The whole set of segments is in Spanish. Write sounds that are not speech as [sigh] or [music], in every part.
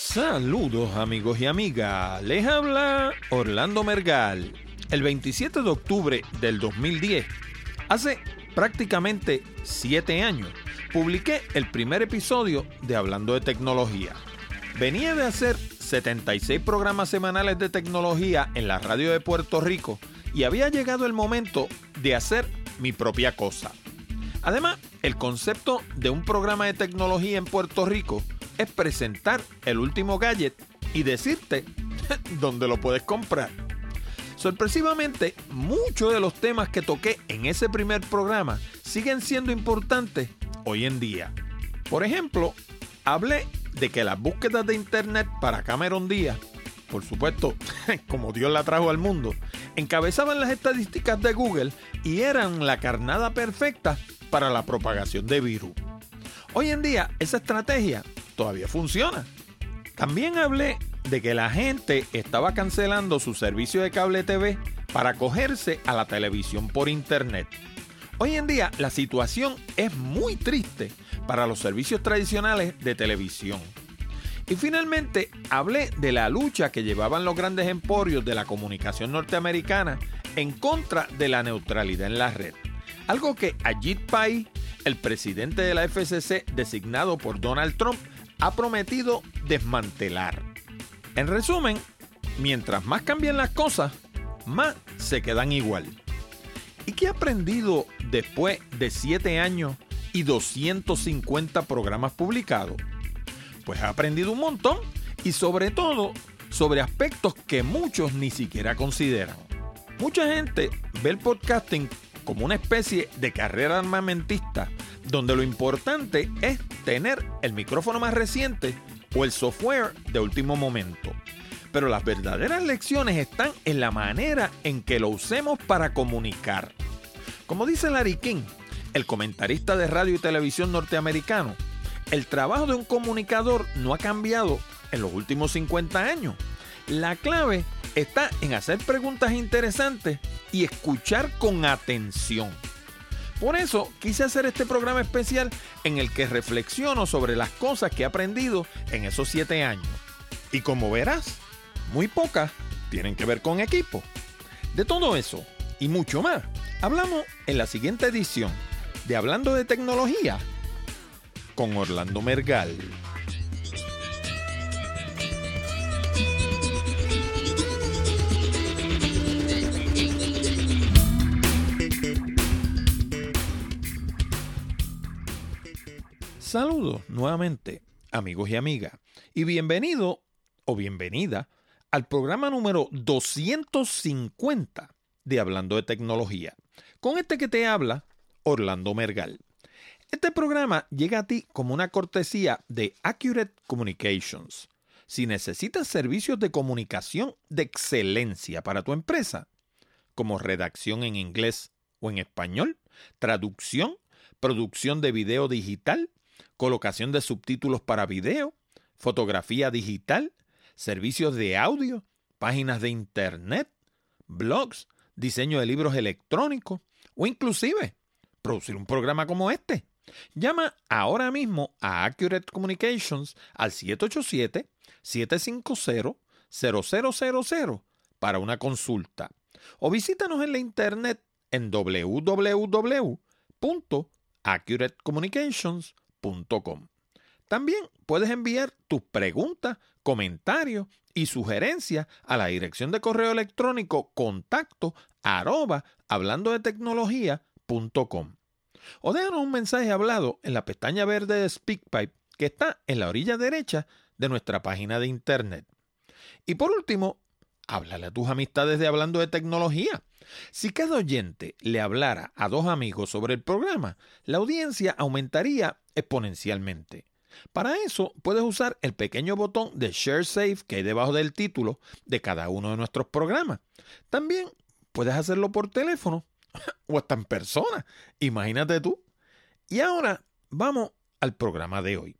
Saludos amigos y amigas, les habla Orlando Mergal. El 27 de octubre del 2010, hace prácticamente 7 años, publiqué el primer episodio de Hablando de Tecnología. Venía de hacer 76 programas semanales de tecnología en la radio de Puerto Rico y había llegado el momento de hacer mi propia cosa. Además, el concepto de un programa de tecnología en Puerto Rico es presentar el último gadget y decirte [laughs] dónde lo puedes comprar. Sorpresivamente, muchos de los temas que toqué en ese primer programa siguen siendo importantes hoy en día. Por ejemplo, hablé de que las búsquedas de internet para Cameron Díaz, por supuesto, [laughs] como Dios la trajo al mundo, encabezaban las estadísticas de Google y eran la carnada perfecta para la propagación de virus. Hoy en día esa estrategia todavía funciona. También hablé de que la gente estaba cancelando su servicio de cable TV para acogerse a la televisión por internet. Hoy en día la situación es muy triste para los servicios tradicionales de televisión. Y finalmente hablé de la lucha que llevaban los grandes emporios de la comunicación norteamericana en contra de la neutralidad en la red. Algo que Ajit Pai, el presidente de la FCC designado por Donald Trump, ha prometido desmantelar. En resumen, mientras más cambian las cosas, más se quedan igual. ¿Y qué he aprendido después de 7 años y 250 programas publicados? Pues he aprendido un montón y sobre todo sobre aspectos que muchos ni siquiera consideran. Mucha gente ve el podcasting como una especie de carrera armamentista donde lo importante es tener el micrófono más reciente o el software de último momento. Pero las verdaderas lecciones están en la manera en que lo usemos para comunicar. Como dice Larry King, el comentarista de radio y televisión norteamericano, el trabajo de un comunicador no ha cambiado en los últimos 50 años. La clave está en hacer preguntas interesantes y escuchar con atención. Por eso quise hacer este programa especial en el que reflexiono sobre las cosas que he aprendido en esos siete años. Y como verás, muy pocas tienen que ver con equipo. De todo eso y mucho más, hablamos en la siguiente edición de Hablando de Tecnología con Orlando Mergal. Saludos nuevamente, amigos y amigas, y bienvenido o bienvenida al programa número 250 de Hablando de Tecnología. Con este que te habla, Orlando Mergal. Este programa llega a ti como una cortesía de Accurate Communications. Si necesitas servicios de comunicación de excelencia para tu empresa, como redacción en inglés o en español, traducción, producción de video digital, colocación de subtítulos para video, fotografía digital, servicios de audio, páginas de internet, blogs, diseño de libros electrónicos o inclusive producir un programa como este. Llama ahora mismo a Accurate Communications al 787-750-0000 para una consulta o visítanos en la internet en www.accuratecommunications.com también puedes enviar tus preguntas, comentarios y sugerencias a la dirección de correo electrónico contacto arroba hablando de tecnología.com o déjanos un mensaje hablado en la pestaña verde de SpeakPipe que está en la orilla derecha de nuestra página de internet. Y por último, háblale a tus amistades de Hablando de Tecnología. Si cada oyente le hablara a dos amigos sobre el programa, la audiencia aumentaría exponencialmente. Para eso puedes usar el pequeño botón de Share Save que hay debajo del título de cada uno de nuestros programas. También puedes hacerlo por teléfono [laughs] o hasta en persona. Imagínate tú. Y ahora vamos al programa de hoy.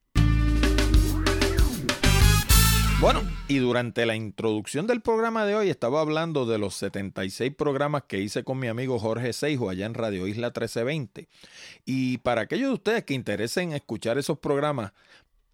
Bueno, y durante la introducción del programa de hoy estaba hablando de los 76 programas que hice con mi amigo Jorge Seijo allá en Radio Isla 1320. Y para aquellos de ustedes que interesen escuchar esos programas,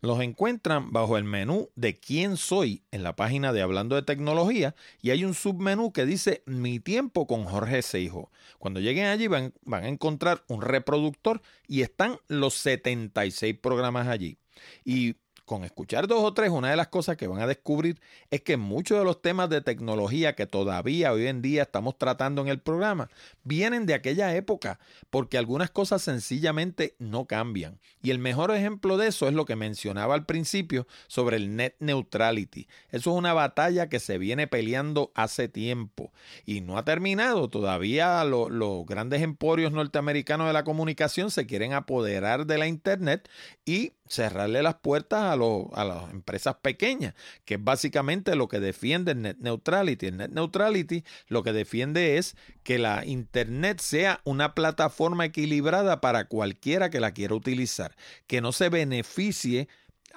los encuentran bajo el menú de quién soy en la página de Hablando de Tecnología y hay un submenú que dice Mi tiempo con Jorge Seijo. Cuando lleguen allí van, van a encontrar un reproductor y están los 76 programas allí. Y con escuchar dos o tres, una de las cosas que van a descubrir es que muchos de los temas de tecnología que todavía hoy en día estamos tratando en el programa vienen de aquella época, porque algunas cosas sencillamente no cambian. Y el mejor ejemplo de eso es lo que mencionaba al principio sobre el net neutrality. Eso es una batalla que se viene peleando hace tiempo y no ha terminado. Todavía los grandes emporios norteamericanos de la comunicación se quieren apoderar de la Internet y cerrarle las puertas a, a las empresas pequeñas, que es básicamente lo que defiende el Net Neutrality. El Net Neutrality lo que defiende es que la Internet sea una plataforma equilibrada para cualquiera que la quiera utilizar, que no se beneficie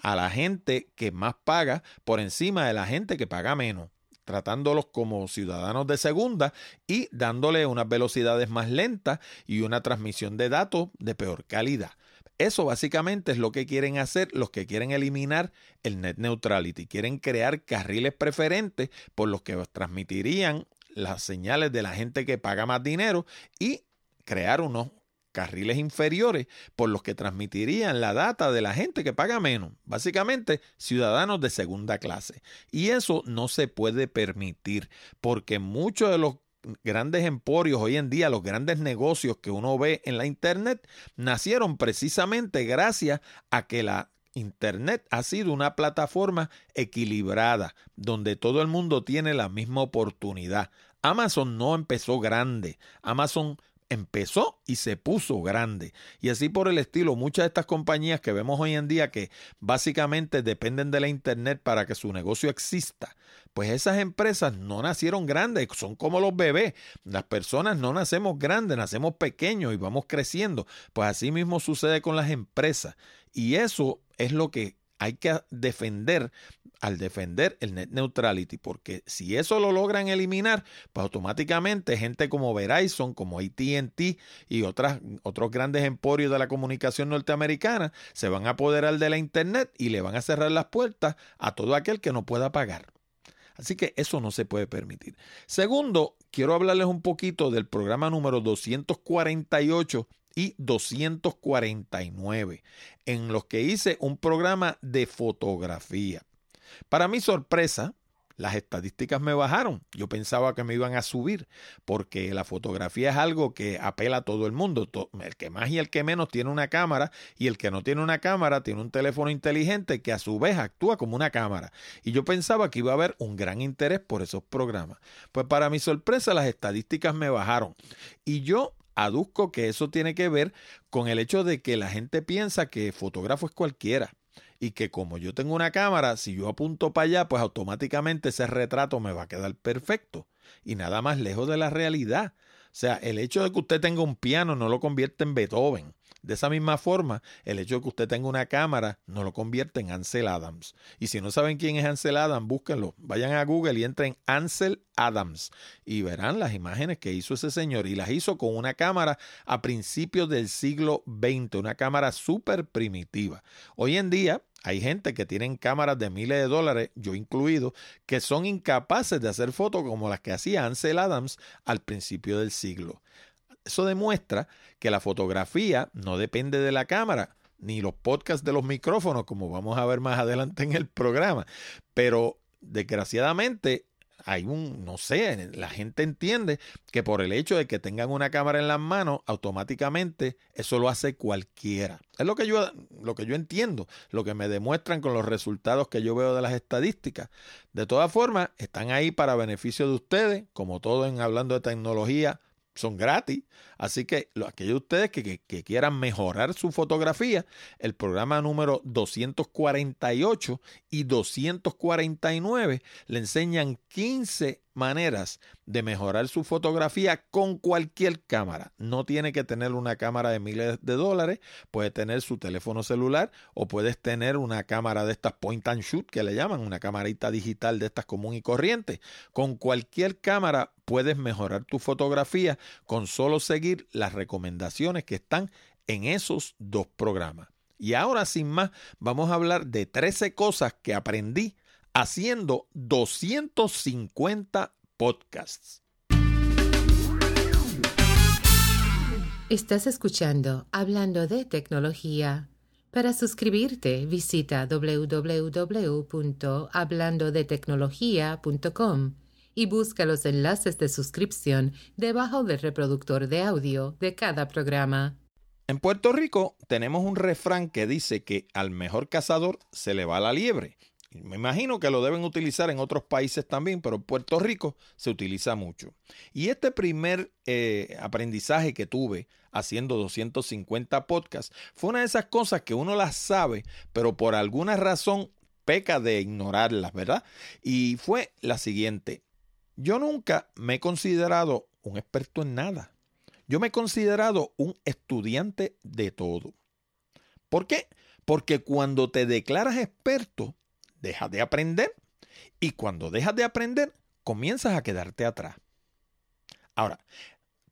a la gente que más paga por encima de la gente que paga menos tratándolos como ciudadanos de segunda y dándole unas velocidades más lentas y una transmisión de datos de peor calidad. Eso básicamente es lo que quieren hacer los que quieren eliminar el net neutrality. Quieren crear carriles preferentes por los que transmitirían las señales de la gente que paga más dinero y crear unos carriles inferiores por los que transmitirían la data de la gente que paga menos, básicamente ciudadanos de segunda clase. Y eso no se puede permitir porque muchos de los grandes emporios hoy en día, los grandes negocios que uno ve en la Internet, nacieron precisamente gracias a que la Internet ha sido una plataforma equilibrada, donde todo el mundo tiene la misma oportunidad. Amazon no empezó grande, Amazon empezó y se puso grande. Y así por el estilo, muchas de estas compañías que vemos hoy en día que básicamente dependen de la Internet para que su negocio exista, pues esas empresas no nacieron grandes, son como los bebés. Las personas no nacemos grandes, nacemos pequeños y vamos creciendo. Pues así mismo sucede con las empresas. Y eso es lo que hay que defender al defender el net neutrality, porque si eso lo logran eliminar, pues automáticamente gente como Verizon, como AT&T y otras, otros grandes emporios de la comunicación norteamericana se van a apoderar de la internet y le van a cerrar las puertas a todo aquel que no pueda pagar. Así que eso no se puede permitir. Segundo, quiero hablarles un poquito del programa número 248 y 249, en los que hice un programa de fotografía. Para mi sorpresa, las estadísticas me bajaron. Yo pensaba que me iban a subir, porque la fotografía es algo que apela a todo el mundo. El que más y el que menos tiene una cámara, y el que no tiene una cámara tiene un teléfono inteligente que a su vez actúa como una cámara. Y yo pensaba que iba a haber un gran interés por esos programas. Pues para mi sorpresa, las estadísticas me bajaron. Y yo aduzco que eso tiene que ver con el hecho de que la gente piensa que fotógrafo es cualquiera y que como yo tengo una cámara, si yo apunto para allá, pues automáticamente ese retrato me va a quedar perfecto y nada más lejos de la realidad. O sea, el hecho de que usted tenga un piano no lo convierte en Beethoven. De esa misma forma, el hecho de que usted tenga una cámara no lo convierte en Ansel Adams. Y si no saben quién es Ansel Adams, búsquenlo. Vayan a Google y entren Ansel Adams y verán las imágenes que hizo ese señor. Y las hizo con una cámara a principios del siglo XX, una cámara súper primitiva. Hoy en día, hay gente que tienen cámaras de miles de dólares, yo incluido, que son incapaces de hacer fotos como las que hacía Ansel Adams al principio del siglo. Eso demuestra que la fotografía no depende de la cámara, ni los podcasts de los micrófonos, como vamos a ver más adelante en el programa. Pero desgraciadamente hay un, no sé, la gente entiende que por el hecho de que tengan una cámara en las manos, automáticamente eso lo hace cualquiera. Es lo que yo, lo que yo entiendo, lo que me demuestran con los resultados que yo veo de las estadísticas. De todas formas, están ahí para beneficio de ustedes, como todo en hablando de tecnología, son gratis. Así que aquellos de ustedes que, que, quieran mejorar su fotografía, el programa número 248 y 249 le enseñan 15 maneras de mejorar su fotografía con cualquier cámara. No tiene que tener una cámara de miles de dólares, puede tener su teléfono celular o puedes tener una cámara de estas point and shoot que le llaman, una camarita digital de estas común y corriente. Con cualquier cámara puedes mejorar tu fotografía con solo seguir las recomendaciones que están en esos dos programas. Y ahora sin más, vamos a hablar de 13 cosas que aprendí haciendo 250 podcasts. Estás escuchando Hablando de Tecnología. Para suscribirte, visita www.hablandodetecnología.com y busca los enlaces de suscripción debajo del reproductor de audio de cada programa. En Puerto Rico tenemos un refrán que dice que al mejor cazador se le va la liebre. Me imagino que lo deben utilizar en otros países también, pero en Puerto Rico se utiliza mucho. Y este primer eh, aprendizaje que tuve haciendo 250 podcasts fue una de esas cosas que uno las sabe, pero por alguna razón peca de ignorarlas, ¿verdad? Y fue la siguiente. Yo nunca me he considerado un experto en nada. Yo me he considerado un estudiante de todo. ¿Por qué? Porque cuando te declaras experto, dejas de aprender y cuando dejas de aprender, comienzas a quedarte atrás. Ahora,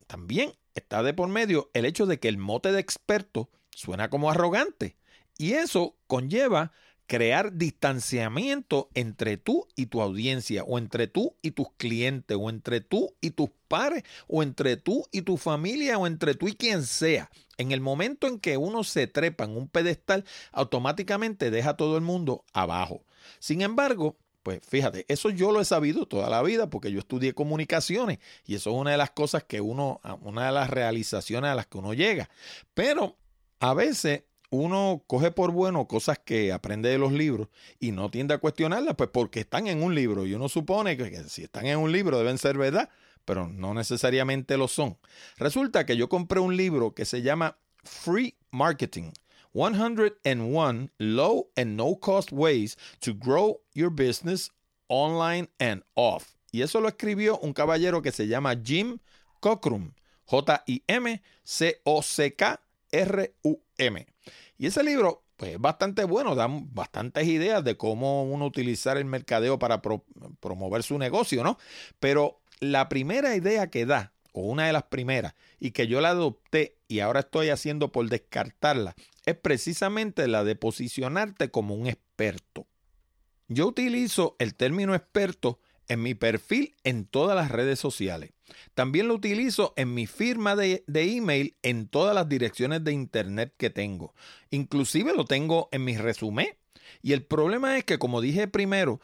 también está de por medio el hecho de que el mote de experto suena como arrogante y eso conlleva crear distanciamiento entre tú y tu audiencia, o entre tú y tus clientes, o entre tú y tus pares, o entre tú y tu familia, o entre tú y quien sea. En el momento en que uno se trepa en un pedestal, automáticamente deja a todo el mundo abajo. Sin embargo, pues fíjate, eso yo lo he sabido toda la vida porque yo estudié comunicaciones y eso es una de las cosas que uno, una de las realizaciones a las que uno llega. Pero a veces uno coge por bueno cosas que aprende de los libros y no tiende a cuestionarlas, pues porque están en un libro y uno supone que, si están en un libro deben ser verdad, pero no necesariamente lo son. Resulta que yo compré un libro que se llama Free Marketing 101 Low and No Cost Ways to Grow Your Business Online and Off. Y eso lo escribió un caballero que se llama Jim Cockrum. J-I-M-C-O-C-K-R-U-M. Y ese libro pues, es bastante bueno, da bastantes ideas de cómo uno utilizar el mercadeo para promover su negocio, ¿no? Pero la primera idea que da o una de las primeras, y que yo la adopté y ahora estoy haciendo por descartarla, es precisamente la de posicionarte como un experto. Yo utilizo el término experto en mi perfil en todas las redes sociales. También lo utilizo en mi firma de, de, email en todas las direcciones de internet que tengo. Inclusive lo tengo en mi resumen. Y el problema es que, como dije primero,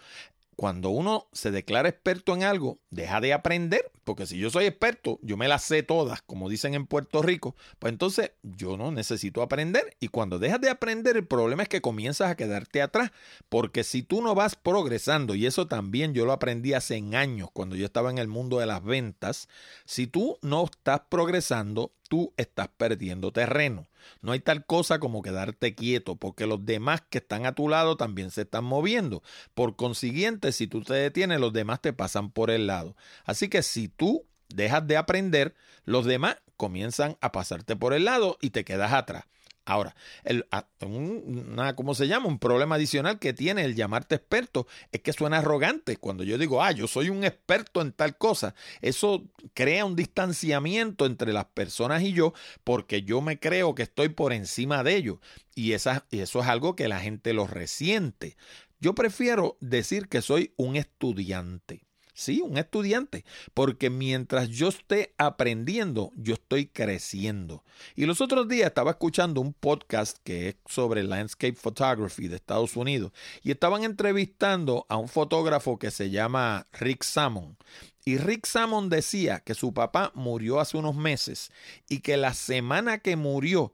cuando uno se declara experto en algo, deja de aprender, porque si yo soy experto, yo me las sé todas, como dicen en Puerto Rico, pues entonces yo no necesito aprender. Y cuando dejas de aprender, el problema es que comienzas a quedarte atrás, porque si tú no vas progresando, y eso también yo lo aprendí hace años, cuando yo estaba en el mundo de las ventas, si tú no estás progresando, tú estás perdiendo terreno. No hay tal cosa como quedarte quieto, porque los demás que están a tu lado también se están moviendo. Por consiguiente, si tú te detienes, los demás te pasan por el lado. Así que si tú dejas de aprender, los demás comienzan a pasarte por el lado y te quedas atrás. Ahora, el, una, ¿cómo se llama? Un problema adicional que tiene el llamarte experto es que suena arrogante. Cuando yo digo, ah, yo soy un experto en tal cosa, eso crea un distanciamiento entre las personas y yo porque yo me creo que estoy por encima de ellos. Y, esa, y eso es algo que la gente lo resiente. Yo prefiero decir que soy un estudiante. Sí, un estudiante, porque mientras yo esté aprendiendo, yo estoy creciendo. Y los otros días estaba escuchando un podcast que es sobre landscape photography de Estados Unidos y estaban entrevistando a un fotógrafo que se llama Rick Salmon. Y Rick Salmon decía que su papá murió hace unos meses y que la semana que murió,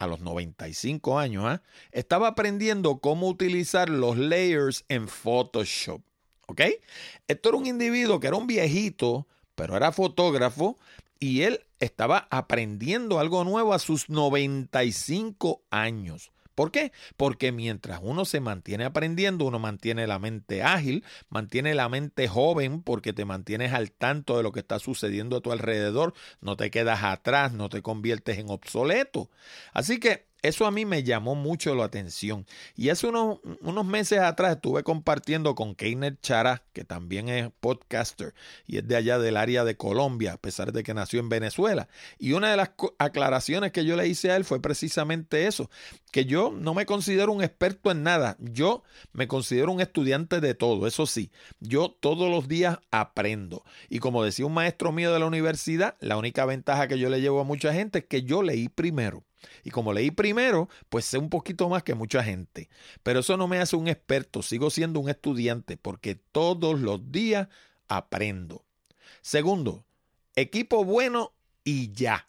a los 95 años, ¿ah? estaba aprendiendo cómo utilizar los layers en Photoshop. ¿Ok? Esto era un individuo que era un viejito, pero era fotógrafo y él estaba aprendiendo algo nuevo a sus 95 años. ¿Por qué? Porque mientras uno se mantiene aprendiendo, uno mantiene la mente ágil, mantiene la mente joven porque te mantienes al tanto de lo que está sucediendo a tu alrededor, no te quedas atrás, no te conviertes en obsoleto. Así que Eso a mí me llamó mucho la atención. Y hace unos, unos meses atrás estuve compartiendo con Keiner Chara, que también es podcaster y es de allá del área de Colombia, a pesar de que nació en Venezuela. Y una de las aclaraciones que yo le hice a él fue precisamente eso, que yo no me considero un experto en nada, yo me considero un estudiante de todo, eso sí, yo todos los días aprendo. Y como decía un maestro mío de la universidad, la única ventaja que yo le llevo a mucha gente es que yo leí primero. Y como leí primero, pues sé un poquito más que mucha gente. Pero eso no me hace un experto, sigo siendo un estudiante porque todos los días aprendo. Segundo, equipo bueno y ya.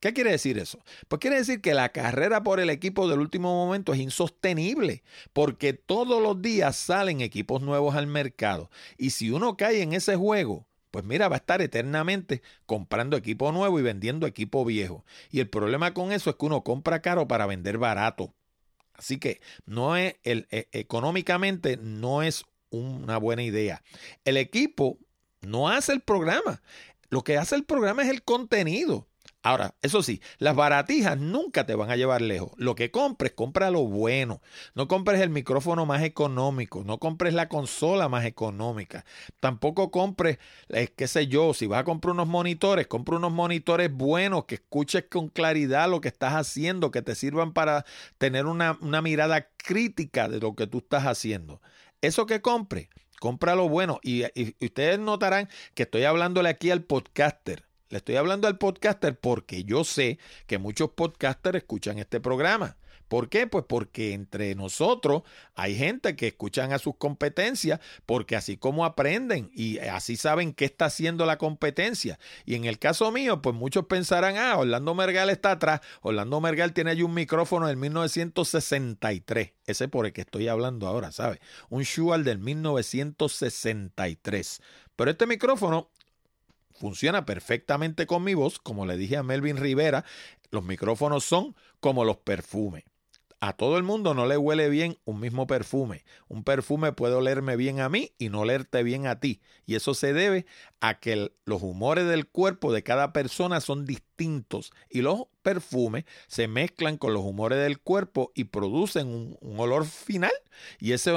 ¿Qué quiere decir eso? Pues quiere decir que la carrera por el equipo del último momento es insostenible, porque todos los días salen equipos nuevos al mercado. Y si uno cae en ese juego, pues mira, va a estar eternamente comprando equipo nuevo y vendiendo equipo viejo. Y el problema con eso es que uno compra caro para vender barato. Así que no es e, económicamente no es una buena idea. El equipo no hace el programa. Lo que hace el programa es el contenido. Ahora, eso sí, las baratijas nunca te van a llevar lejos. Lo que compres, compra lo bueno. No compres el micrófono más económico, no compres la consola más económica. Tampoco compres, qué sé yo, si vas a comprar unos monitores, compra unos monitores buenos, que escuches con claridad lo que estás haciendo, que te sirvan para tener una, mirada crítica de lo que tú estás haciendo. Eso que compre, compra lo bueno. y ustedes notarán que estoy hablándole aquí al podcaster le estoy hablando al podcaster porque yo sé que muchos podcasters escuchan este programa. ¿Por qué? Pues porque entre nosotros hay gente que escuchan a sus competencias porque así como aprenden y así saben qué está haciendo la competencia. Y en el caso mío, pues muchos pensarán, ah, Orlando Mergal está atrás. Orlando Mergal tiene allí un micrófono del 1963. Ese por el que estoy hablando ahora, ¿sabes? Un Shual del 1963. Pero este micrófono funciona perfectamente con mi voz. Como le dije a Melvin Rivera, los micrófonos son como los perfumes. A todo el mundo no le huele bien un mismo perfume. Un perfume puede olerme bien a mí y no olerte bien a ti. Y eso se debe a que los humores del cuerpo de cada persona son distintos y los perfumes se mezclan con los humores del cuerpo y producen un, olor final. Y ese,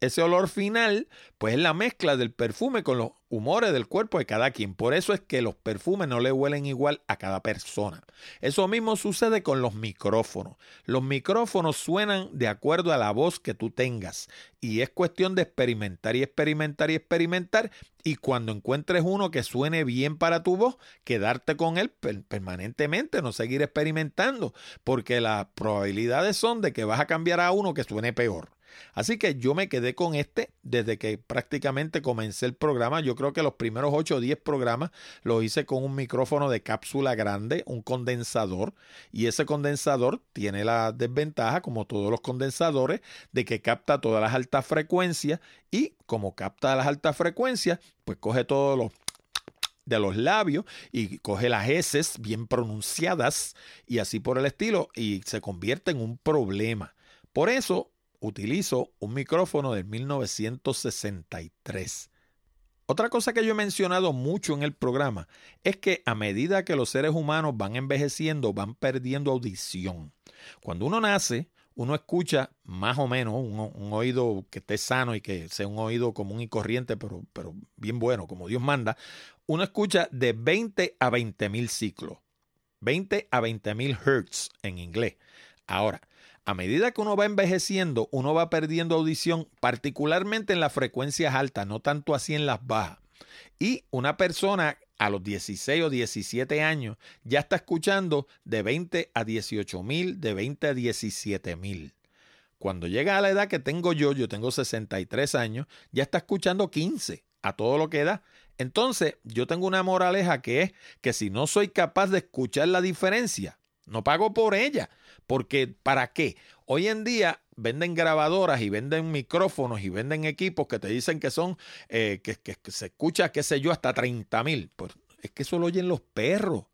ese olor final, pues es la mezcla del perfume con los humores del cuerpo de cada quien. Por eso es que los perfumes no le huelen igual a cada persona. Eso mismo sucede con los micrófonos. Los micrófonos suenan de acuerdo a la voz que tú tengas. Y es cuestión de experimentar y experimentar y experimentar. Y cuando encuentres uno que suene bien para tu voz, quedarte con él permanentemente, no seguir experimentando, porque las probabilidades son de que vas a cambiar a uno que suene peor. Así que yo me quedé con este desde que prácticamente comencé el programa. Yo creo que los primeros 8 o 10 programas los hice con un micrófono de cápsula grande, un condensador. Y ese condensador tiene la desventaja, como todos los condensadores, de que capta todas las altas frecuencias. Y como capta las altas frecuencias, pues coge todos los de los labios y coge las heces bien pronunciadas y así por el estilo y se convierte en un problema. Por eso utilizo un micrófono del 1963. Otra cosa que yo he mencionado mucho en el programa es que a medida que los seres humanos van envejeciendo, van perdiendo audición. Cuando uno nace, uno escucha más o menos un, oído que esté sano y que sea un oído común y corriente, pero, pero bien bueno, como Dios manda, uno escucha de 20 a 20 mil ciclos. 20 a 20 mil hertz en inglés. Ahora, a medida que uno va envejeciendo, uno va perdiendo audición, particularmente en las frecuencias altas, no tanto así en las bajas. Y una persona a los 16 o 17 años ya está escuchando de 20 a 18 mil, de 20 a 17 mil. Cuando llega a la edad que tengo yo, yo tengo 63 años, ya está escuchando 15 a todo lo que da. Entonces, yo tengo una moraleja que es que si no soy capaz de escuchar la diferencia, no pago por ella. Porque, ¿para qué? Hoy en día venden grabadoras y venden micrófonos y venden equipos que te dicen que son, eh, que, se escucha, qué sé yo, hasta 30 mil. Pues es que eso lo oyen los perros.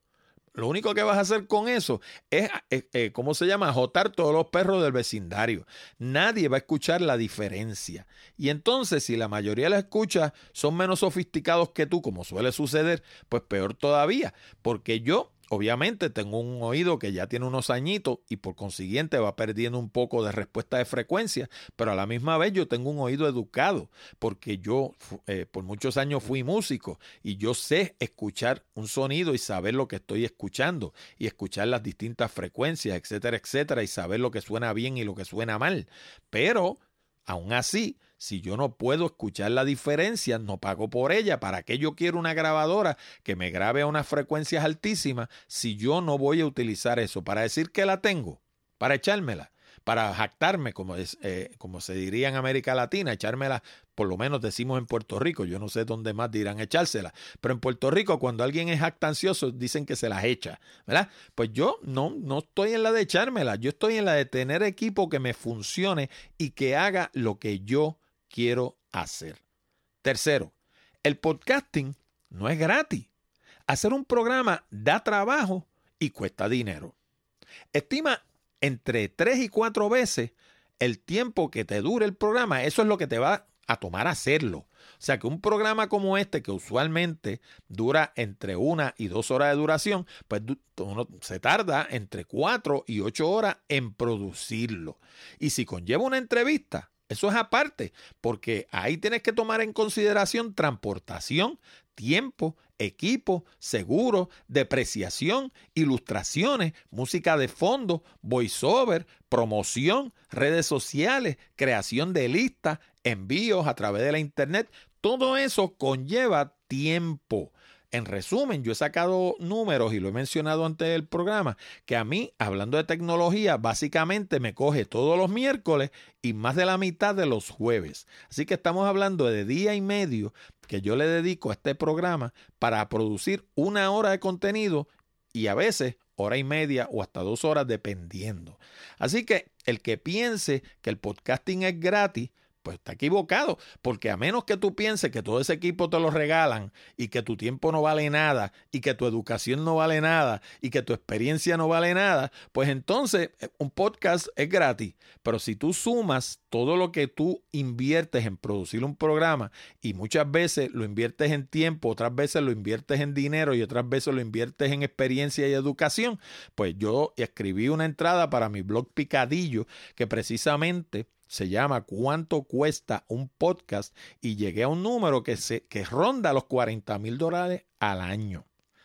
Lo único que vas a hacer con eso es, eh, eh, ¿cómo se llama? Jotar todos los perros del vecindario. Nadie va a escuchar la diferencia. Y entonces, si la mayoría las escucha son menos sofisticados que tú, como suele suceder, pues peor todavía. Porque yo Obviamente tengo un oído que ya tiene unos añitos y por consiguiente va perdiendo un poco de respuesta de frecuencia, pero a la misma vez yo tengo un oído educado porque yo eh, por muchos años fui músico y yo sé escuchar un sonido y saber lo que estoy escuchando y escuchar las distintas frecuencias, etcétera, etcétera, y saber lo que suena bien y lo que suena mal. Pero Aún así, si yo no puedo escuchar la diferencia, no pago por ella. ¿Para qué yo quiero una grabadora que me grabe a unas frecuencias altísimas si yo no voy a utilizar eso? Para decir que la tengo, para echármela para jactarme, como, es, eh, como se diría en América Latina, echármela, por lo menos decimos en Puerto Rico, yo no sé dónde más dirán echársela, pero en Puerto Rico cuando alguien es jactancioso dicen que se las echa, ¿verdad? Pues yo no, no estoy en la de echármela, yo estoy en la de tener equipo que me funcione y que haga lo que yo quiero hacer. Tercero, el podcasting no es gratis. Hacer un programa da trabajo y cuesta dinero. Estima entre tres y cuatro veces el tiempo que te dure el programa. Eso es lo que te va a tomar hacerlo. O sea que un programa como este, que usualmente dura entre una y dos horas de duración, pues uno se tarda entre cuatro y ocho horas en producirlo. Y si conlleva una entrevista, eso es aparte, porque ahí tienes que tomar en consideración transportación, tiempo, equipo, seguro, depreciación, ilustraciones, música de fondo, voiceover, promoción, redes sociales, creación de listas, envíos a través de la internet. Todo eso conlleva tiempo. En resumen, yo he sacado números y lo he mencionado antes del programa, que a mí, hablando de tecnología, básicamente me coge todos los miércoles y más de la mitad de los jueves. Así que estamos hablando de día y medio que yo le dedico a este programa para producir una hora de contenido y a veces hora y media o hasta dos horas dependiendo. Así que el que piense que el podcasting es gratis, pues está equivocado, porque a menos que tú pienses que todo ese equipo te lo regalan y que tu tiempo no vale nada y que tu educación no vale nada y que tu experiencia no vale nada, pues entonces eh, un podcast es gratis. Pero si tú sumas todo lo que tú inviertes en producir un programa y muchas veces lo inviertes en tiempo, otras veces lo inviertes en dinero y otras veces lo inviertes en experiencia y educación, pues yo escribí una entrada para mi blog Picadillo que precisamente se llama ¿Cuánto cuesta un podcast? Y llegué a un número que, se, que ronda los 40 mil dólares al año.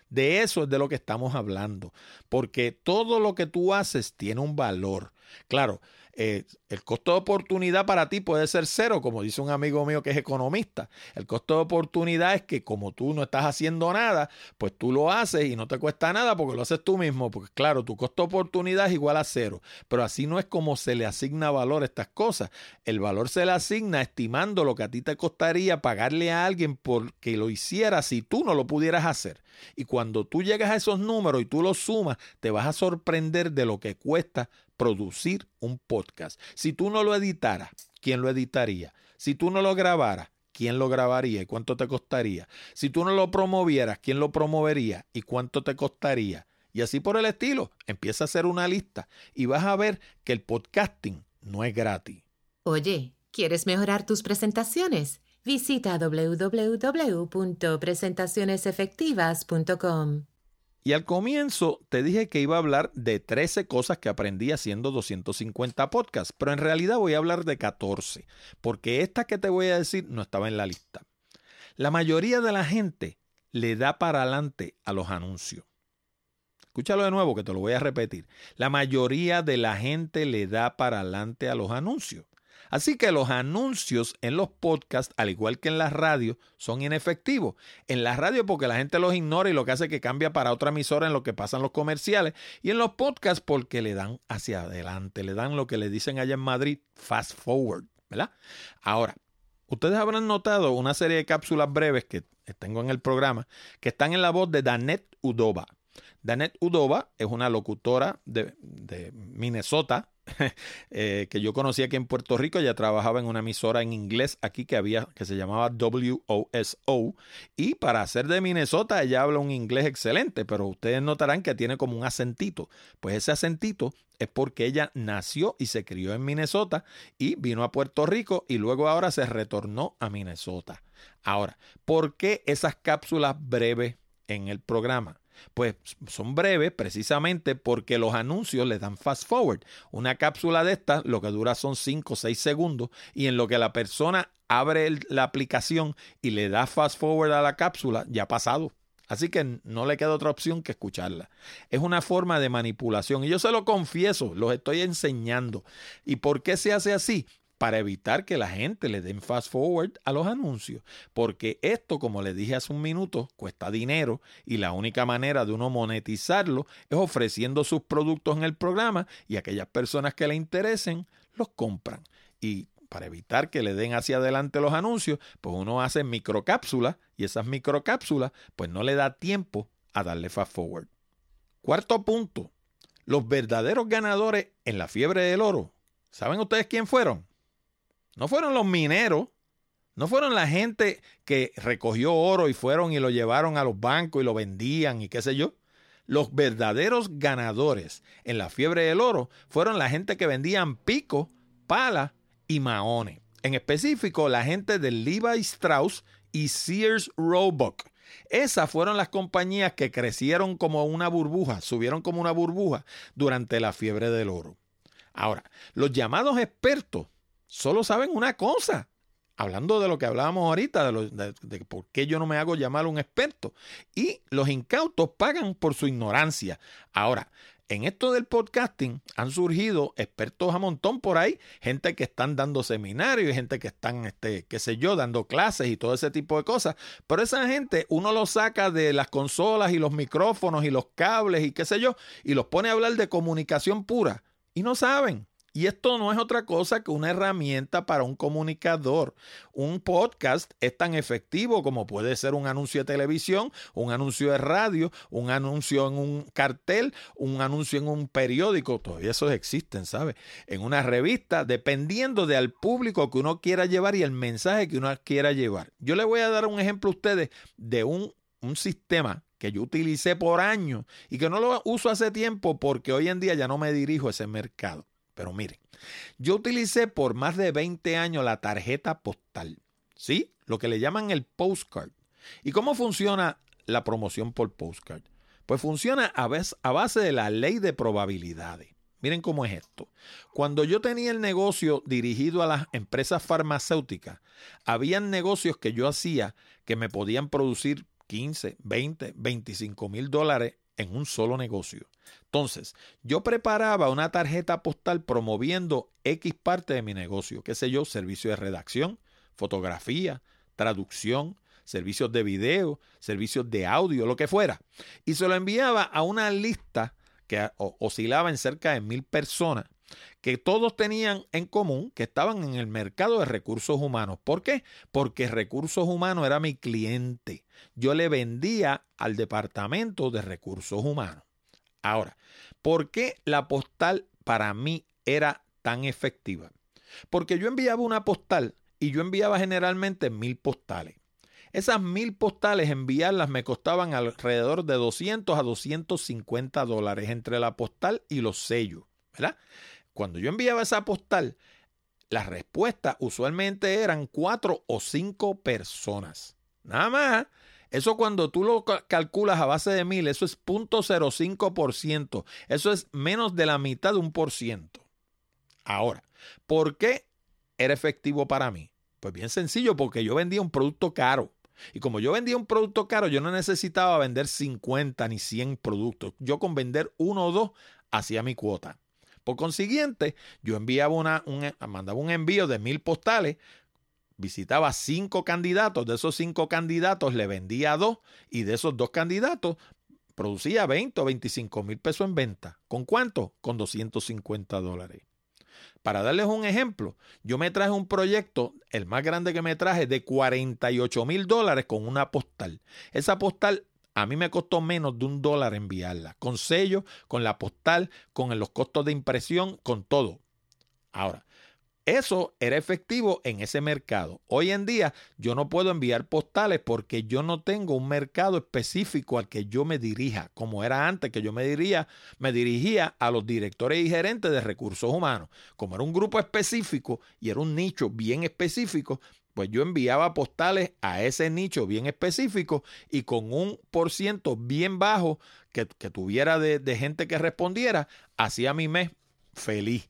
De eso es de lo que estamos hablando, porque todo lo que tú haces tiene un valor. Claro, eh, el costo de oportunidad para ti puede ser cero, como dice un amigo mío que es economista. El costo de oportunidad es que como tú no estás haciendo nada, pues tú lo haces y no te cuesta nada porque lo haces tú mismo. Porque claro, tu costo de oportunidad es igual a cero. Pero así no es como se le asigna valor a estas cosas. El valor se le asigna estimando lo que a ti te costaría pagarle a alguien porque lo hiciera si tú no lo pudieras hacer. Y cuando tú llegas a esos números y tú los sumas, te vas a sorprender de lo que cuesta producir un podcast. Si tú no lo editaras, ¿quién lo editaría? Si tú no lo grabaras, ¿quién lo grabaría y cuánto te costaría? Si tú no lo promovieras, ¿quién lo promovería y cuánto te costaría? Y así por el estilo, empieza a hacer una lista y vas a ver que el podcasting no es gratis. Oye, ¿quieres mejorar tus presentaciones? Visita www.presentacionesefectivas.com. Y al comienzo te dije que iba a hablar de 13 cosas que aprendí haciendo 250 podcasts, pero en realidad voy a hablar de 14, porque esta que te voy a decir no estaba en la lista. La mayoría de la gente le da para adelante a los anuncios. Escúchalo de nuevo que te lo voy a repetir. La mayoría de la gente le da para adelante a los anuncios. Así que los anuncios en los podcasts, al igual que en la radio, son inefectivos. En la radio porque la gente los ignora y lo que hace es que cambia para otra emisora en lo que pasan los comerciales. Y en los podcasts porque le dan hacia adelante, le dan lo que le dicen allá en Madrid, fast forward, ¿verdad? Ahora, ustedes habrán notado una serie de cápsulas breves que tengo en el programa que están en la voz de Danet Udova. Danet Udova es una locutora de, de Minnesota, [laughs] Eh, que yo conocí aquí en Puerto Rico. Ella trabajaba en una emisora en inglés aquí que había, que se llamaba WOSO. Y para ser de Minnesota, ella habla un inglés excelente, pero ustedes notarán que tiene como un acentito. Pues ese acentito es porque ella nació y se crió en Minnesota y vino a Puerto Rico y luego ahora se retornó a Minnesota. Ahora, ¿por qué esas cápsulas breves en el programa? Pues son breves precisamente porque los anuncios le dan fast forward. Una cápsula de estas lo que dura son 5 o 6 segundos y en lo que la persona abre la aplicación y le da fast forward a la cápsula, ya ha pasado. Así que no le queda otra opción que escucharla. Es una forma de manipulación y yo se lo confieso, los estoy enseñando. ¿Y por qué se hace así? Para evitar que la gente le den fast forward a los anuncios. Porque esto, como les dije hace un minuto, cuesta dinero y la única manera de uno monetizarlo es ofreciendo sus productos en el programa y aquellas personas que le interesen los compran. Y para evitar que le den hacia adelante los anuncios, pues uno hace microcápsulas y esas microcápsulas pues no le da tiempo a darle fast forward. Cuarto punto, los verdaderos ganadores en la fiebre del oro. ¿Saben ustedes quién fueron? No fueron los mineros, no fueron la gente que recogió oro y fueron y lo llevaron a los bancos y lo vendían y qué sé yo. Los verdaderos ganadores en la fiebre del oro fueron la gente que vendían pico, pala y Mahone. En específico, la gente de Levi Strauss y Sears Roebuck. Esas fueron las compañías que crecieron como una burbuja, subieron como una burbuja durante la fiebre del oro. Ahora, los llamados expertos solo saben una cosa. Hablando de lo que hablábamos ahorita, de, de, por qué yo no me hago llamar un experto. Y los incautos pagan por su ignorancia. Ahora, en esto del podcasting han surgido expertos a montón por ahí, gente que están dando seminarios, gente que están, este, qué sé yo, dando clases y todo ese tipo de cosas. Pero esa gente uno lo saca de las consolas y los micrófonos y los cables y qué sé yo, y los pone a hablar de comunicación pura. Y no saben. Y esto no es otra cosa que una herramienta para un comunicador. Un podcast es tan efectivo como puede ser un anuncio de televisión, un anuncio de radio, un anuncio en un cartel, un anuncio en un periódico. Todavía esos existen, ¿sabes? En una revista, dependiendo del público que uno quiera llevar y el mensaje que uno quiera llevar. Yo le voy a dar un ejemplo a ustedes de un, un sistema que yo utilicé por años y que no lo uso hace tiempo porque hoy en día ya no me dirijo a ese mercado. Pero miren, yo utilicé por más de 20 años la tarjeta postal, ¿sí? Lo que le llaman el postcard. ¿Y cómo funciona la promoción por postcard? Pues funciona a, a base de la ley de probabilidades. Miren cómo es esto. Cuando yo tenía el negocio dirigido a las empresas farmacéuticas, habían negocios que yo hacía que me podían producir 15, 20, 25 mil dólares en un solo negocio. Entonces, yo preparaba una tarjeta postal promoviendo X parte de mi negocio, qué sé yo, servicio de redacción, fotografía, traducción, servicios de video, servicios de audio, lo que fuera. Y se lo enviaba a una lista que oscilaba en cerca de mil personas, que todos tenían en común que estaban en el mercado de recursos humanos. ¿Por qué? Porque recursos humanos era mi cliente. Yo le vendía al departamento de recursos humanos. Ahora, ¿por qué la postal para mí era tan efectiva? Porque yo enviaba una postal y yo enviaba generalmente mil postales. Esas mil postales enviarlas me costaban alrededor de 200 a 250 dólares entre la postal y los sellos, ¿verdad? Cuando yo enviaba esa postal, las respuestas usualmente eran cuatro o cinco personas. Nada más. Eso cuando tú lo calculas a base de mil, eso es 0.05%. Eso es menos de la mitad de un por ciento. Ahora, ¿por qué era efectivo para mí? Pues bien sencillo, porque yo vendía un producto caro. Y como yo vendía un producto caro, yo no necesitaba vender 50 ni 100 productos. Yo con vender uno o dos hacía mi cuota. Por consiguiente, yo enviaba una, un, mandaba un envío de mil postales visitaba cinco candidatos, de esos cinco candidatos le vendía dos y de esos dos candidatos producía 20 o 25 mil pesos en venta. ¿Con cuánto? Con 250 dólares. Para darles un ejemplo, yo me traje un proyecto, el más grande que me traje, de 48 mil dólares con una postal. Esa postal a mí me costó menos de un dólar enviarla, con sello, con la postal, con los costos de impresión, con todo. Ahora, Eso era efectivo en ese mercado. Hoy en día yo no puedo enviar postales porque yo no tengo un mercado específico al que yo me dirija, como era antes que yo me dirigía, me dirigía a los directores y gerentes de recursos humanos. Como era un grupo específico y era un nicho bien específico, pues yo enviaba postales a ese nicho bien específico y con un por ciento bien bajo que, tuviera de, de gente que respondiera, hacía mi mes feliz.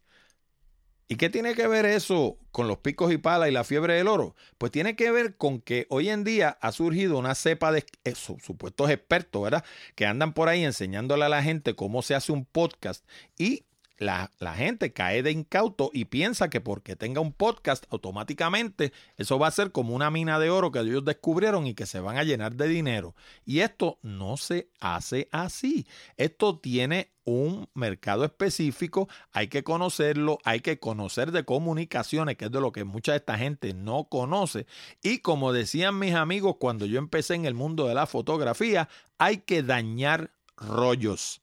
¿Y qué tiene que ver eso con los picos y palas y la fiebre del oro? Pues tiene que ver con que hoy en día ha surgido una cepa de supuestos expertos, ¿verdad? Que andan por ahí enseñándole a la gente cómo se hace un podcast y la, la, gente cae de incauto y piensa que porque tenga un podcast automáticamente eso va a ser como una mina de oro que ellos descubrieron y que se van a llenar de dinero. Y esto no se hace así. Esto tiene un mercado específico, hay que conocerlo, hay que conocer de comunicaciones, que es de lo que mucha de esta gente no conoce. Y como decían mis amigos cuando yo empecé en el mundo de la fotografía, hay que dañar rollos.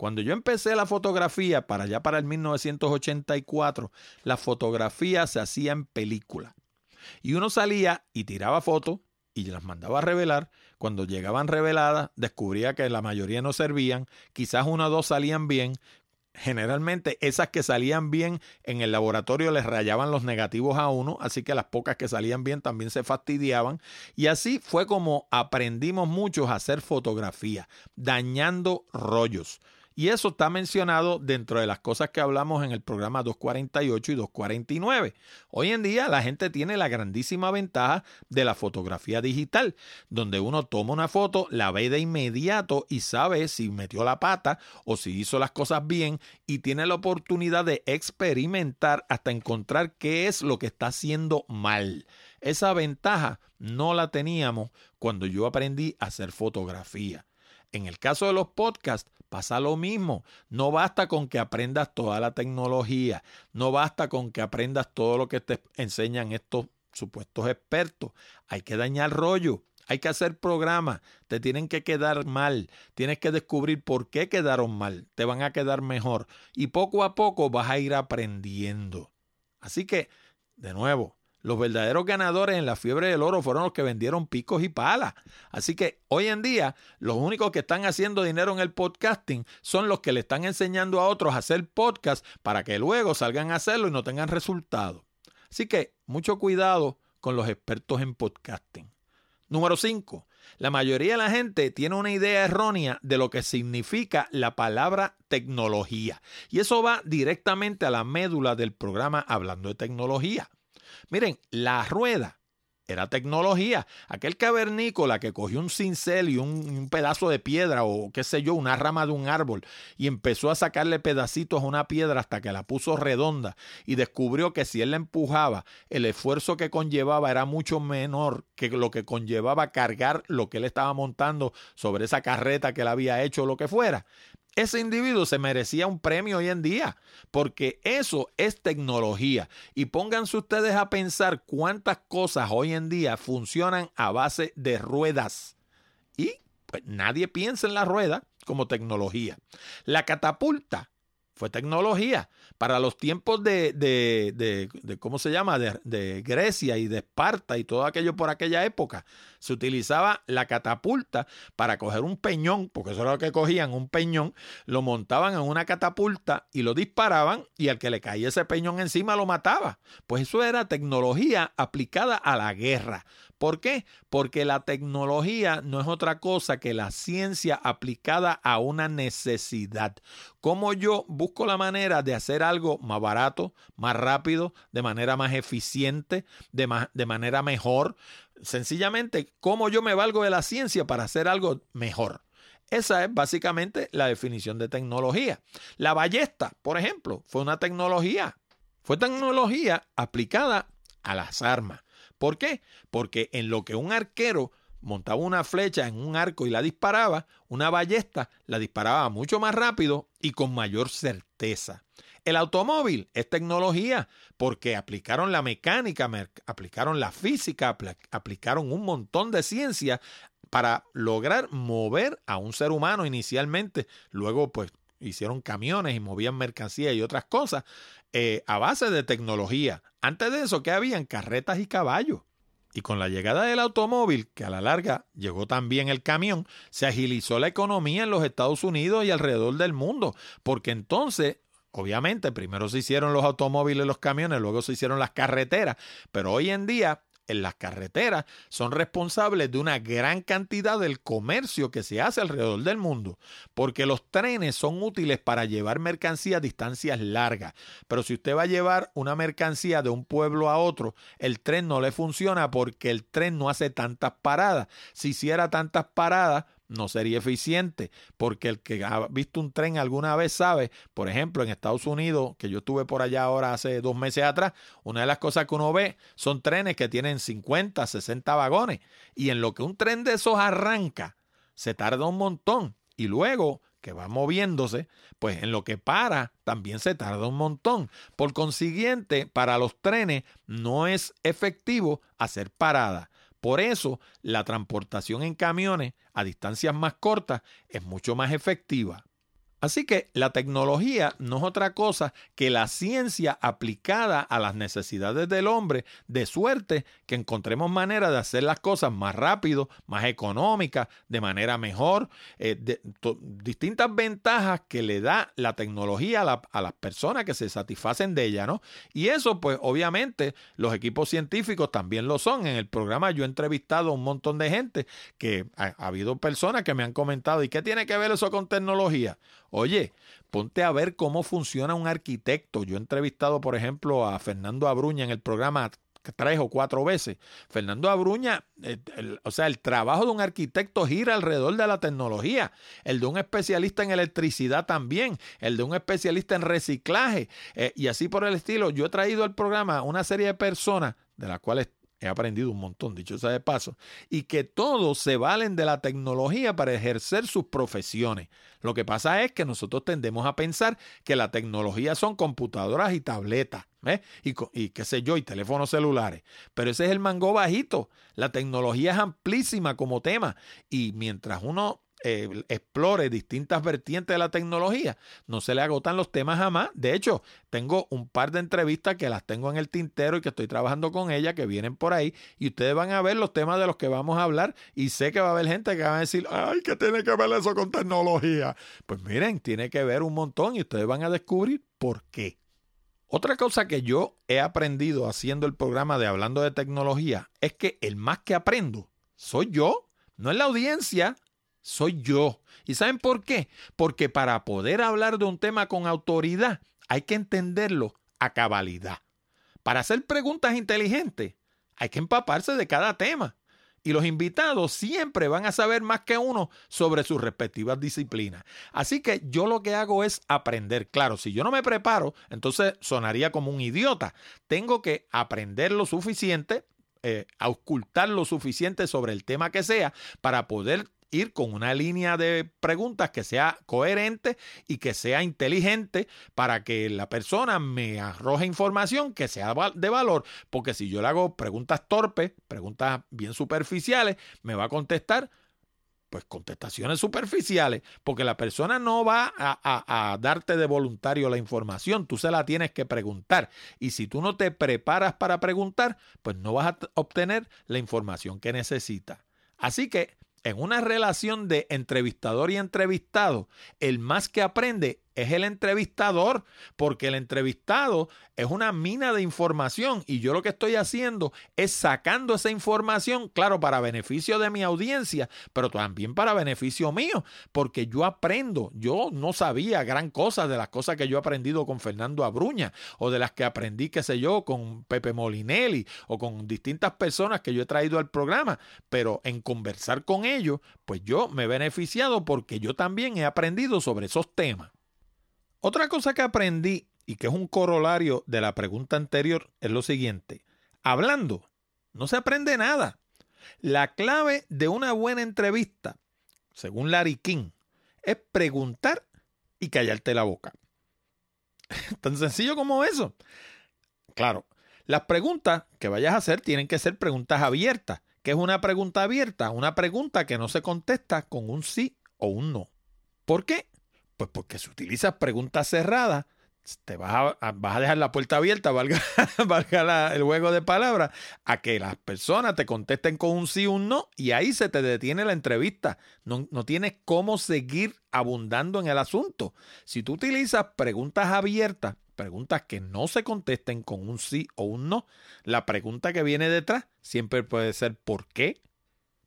Cuando yo empecé la fotografía, para allá para el 1984, la fotografía se hacía en película. Y uno salía y tiraba fotos y las mandaba a revelar. Cuando llegaban reveladas, descubría que la mayoría no servían, quizás una o dos salían bien. Generalmente esas que salían bien en el laboratorio les rayaban los negativos a uno, así que las pocas que salían bien también se fastidiaban. Y así fue como aprendimos muchos a hacer fotografía, dañando rollos. Y eso está mencionado dentro de las cosas que hablamos en el programa 248 y 249. Hoy en día la gente tiene la grandísima ventaja de la fotografía digital, donde uno toma una foto, la ve de inmediato y sabe si metió la pata o si hizo las cosas bien y tiene la oportunidad de experimentar hasta encontrar qué es lo que está haciendo mal. Esa ventaja no la teníamos cuando yo aprendí a hacer fotografía. En el caso de los podcasts pasa lo mismo. No basta con que aprendas toda la tecnología, no basta con que aprendas todo lo que te enseñan estos supuestos expertos. Hay que dañar rollo. Hay que hacer programas, te tienen que quedar mal, tienes que descubrir por qué quedaron mal, te van a quedar mejor y poco a poco vas a ir aprendiendo. Así que, de nuevo, los verdaderos ganadores en la fiebre del oro fueron los que vendieron picos y palas. Así que hoy en día los únicos que están haciendo dinero en el podcasting son los que le están enseñando a otros a hacer podcast para que luego salgan a hacerlo y no tengan resultado. Así que mucho cuidado con los expertos en podcasting. Número 5. La mayoría de la gente tiene una idea errónea de lo que significa la palabra tecnología. Y eso va directamente a la médula del programa Hablando de Tecnología. Miren, la rueda era tecnología. Aquel cavernícola que cogió un cincel y un, pedazo de piedra o qué sé yo, una rama de un árbol y empezó a sacarle pedacitos a una piedra hasta que la puso redonda y descubrió que si él la empujaba, el esfuerzo que conllevaba era mucho menor que lo que conllevaba cargar lo que él estaba montando sobre esa carreta que él había hecho o lo que fuera ese individuo se merecía un premio hoy en día, porque eso es tecnología. Y pónganse ustedes a pensar cuántas cosas hoy en día funcionan a base de ruedas. Y pues nadie piensa en la rueda como tecnología. La catapulta fue tecnología. Para los tiempos de, de, de, ¿cómo se llama? De, Grecia y de Esparta y todo aquello por aquella época, se utilizaba la catapulta para coger un peñón, porque eso era lo que cogían, un peñón, lo montaban en una catapulta y lo disparaban y al que le caía ese peñón encima lo mataba. Pues eso era tecnología aplicada a la guerra. ¿Por qué? Porque la tecnología no es otra cosa que la ciencia aplicada a una necesidad. ¿Cómo yo busco la manera de hacer algo más barato, más rápido, de manera más eficiente, de, de manera mejor? Sencillamente, ¿cómo yo me valgo de la ciencia para hacer algo mejor? Esa es básicamente la definición de tecnología. La ballesta, por ejemplo, fue una tecnología. Fue tecnología aplicada a las armas. ¿Por qué? Porque en lo que un arquero montaba una flecha en un arco y la disparaba, una ballesta la disparaba mucho más rápido y con mayor certeza. El automóvil es tecnología porque aplicaron la mecánica, aplicaron la física, aplicaron un montón de ciencia para lograr mover a un ser humano inicialmente. Luego, pues hicieron camiones y movían mercancías y otras cosas eh, a base de tecnología. Antes de eso, ¿qué habían? Carretas y caballos. Y con la llegada del automóvil, que a la larga llegó también el camión, se agilizó la economía en los Estados Unidos y alrededor del mundo, porque entonces Obviamente, primero se hicieron los automóviles, los camiones, luego se hicieron las carreteras, pero hoy en día en las carreteras son responsables de una gran cantidad del comercio que se hace alrededor del mundo, porque los trenes son útiles para llevar mercancía a distancias largas, pero si usted va a llevar una mercancía de un pueblo a otro, el tren no le funciona porque el tren no hace tantas paradas. Si hiciera tantas paradas, no sería eficiente, porque el que ha visto un tren alguna vez sabe, por ejemplo, en Estados Unidos, que yo estuve por allá ahora hace dos meses atrás, una de las cosas que uno ve son trenes que tienen 50, 60 vagones, y en lo que un tren de esos arranca, se tarda un montón, y luego que va moviéndose, pues en lo que para también se tarda un montón. Por consiguiente, para los trenes no es efectivo hacer parada. Por eso, la transportación en camiones a distancias más cortas es mucho más efectiva. Así que la tecnología no es otra cosa que la ciencia aplicada a las necesidades del hombre, de suerte que encontremos manera de hacer las cosas más rápido, más económicas, de manera mejor, eh, distintas ventajas que le da la tecnología a, a, las personas que se satisfacen de ella, ¿no? Y eso, pues obviamente, los equipos científicos también lo son. En el programa yo he entrevistado a un montón de gente que ha, ha habido personas que me han comentado, ¿y qué tiene que ver eso con tecnología? Oye, ponte a ver cómo funciona un arquitecto. Yo he entrevistado, por ejemplo, a Fernando Abruña en el programa tres o cuatro veces. Fernando Abruña, eh, o sea, el trabajo de un arquitecto gira alrededor de la tecnología, el de un especialista en electricidad también, el de un especialista en reciclaje eh, y así por el estilo. Yo he traído al programa una serie de personas de las cuales he aprendido un montón, dicho sea de paso, y que todos se valen de la tecnología para ejercer sus profesiones. Lo que pasa es que nosotros tendemos a pensar que la tecnología son computadoras y tabletas, y, y qué sé yo, y teléfonos celulares. Pero ese es el mango bajito. La tecnología es amplísima como tema, y mientras uno eh, explore distintas vertientes de la tecnología, no se le agotan los temas jamás. De hecho, tengo un par de entrevistas que las tengo en el tintero y que estoy trabajando con ella, que vienen por ahí, y ustedes van a ver los temas de los que vamos a hablar, y sé que va a haber gente que va a decir, ay, ¿qué tiene que ver eso con tecnología? Pues miren, tiene que ver un montón y ustedes van a descubrir por qué. Otra cosa que yo he aprendido haciendo el programa de Hablando de Tecnología es que el más que aprendo soy yo, no es la audiencia, soy yo. ¿Y saben por qué? Porque para poder hablar de un tema con autoridad hay que entenderlo a cabalidad. Para hacer preguntas inteligentes hay que empaparse de cada tema. Y los invitados siempre van a saber más que uno sobre sus respectivas disciplinas. Así que yo lo que hago es aprender. Claro, si yo no me preparo, entonces sonaría como un idiota. Tengo que aprender lo suficiente, eh, auscultar lo suficiente sobre el tema que sea para poder ir con una línea de preguntas que sea coherente y que sea inteligente para que la persona me arroje información que sea de valor, porque si yo le hago preguntas torpes, preguntas bien superficiales, me va a contestar pues contestaciones superficiales, porque la persona no va a, a, darte de voluntario la información, tú se la tienes que preguntar. Y si tú no te preparas para preguntar, pues no vas a obtener la información que necesitas. Así que en una relación de entrevistador y entrevistado, el más que aprende es el entrevistador, porque el entrevistado es una mina de información y yo lo que estoy haciendo es sacando esa información, claro, para beneficio de mi audiencia, pero también para beneficio mío, porque yo aprendo, yo no sabía gran cosa de las cosas que yo he aprendido con Fernando Abruña o de las que aprendí, qué sé yo, con Pepe Molinelli o con distintas personas que yo he traído al programa, pero en conversar con ellos, pues yo me he beneficiado porque yo también he aprendido sobre esos temas. Otra cosa que aprendí y que es un corolario de la pregunta anterior es lo siguiente. Hablando, no se aprende nada. La clave de una buena entrevista, según Larry King, es preguntar y callarte la boca. [laughs] Tan sencillo como eso. Claro, las preguntas que vayas a hacer tienen que ser preguntas abiertas. ¿Qué es una pregunta abierta? Una pregunta que no se contesta con un sí o un no. ¿Por qué? Pues porque si utilizas preguntas cerradas, te vas a, vas a dejar la puerta abierta, [laughs] valga, valga el juego de palabras, a que las personas te contesten con un sí o un no y ahí se te detiene la entrevista. No, no tienes cómo seguir abundando en el asunto. Si tú utilizas preguntas abiertas, preguntas que no se contesten con un sí o un no, la pregunta que viene detrás siempre puede ser ¿por qué?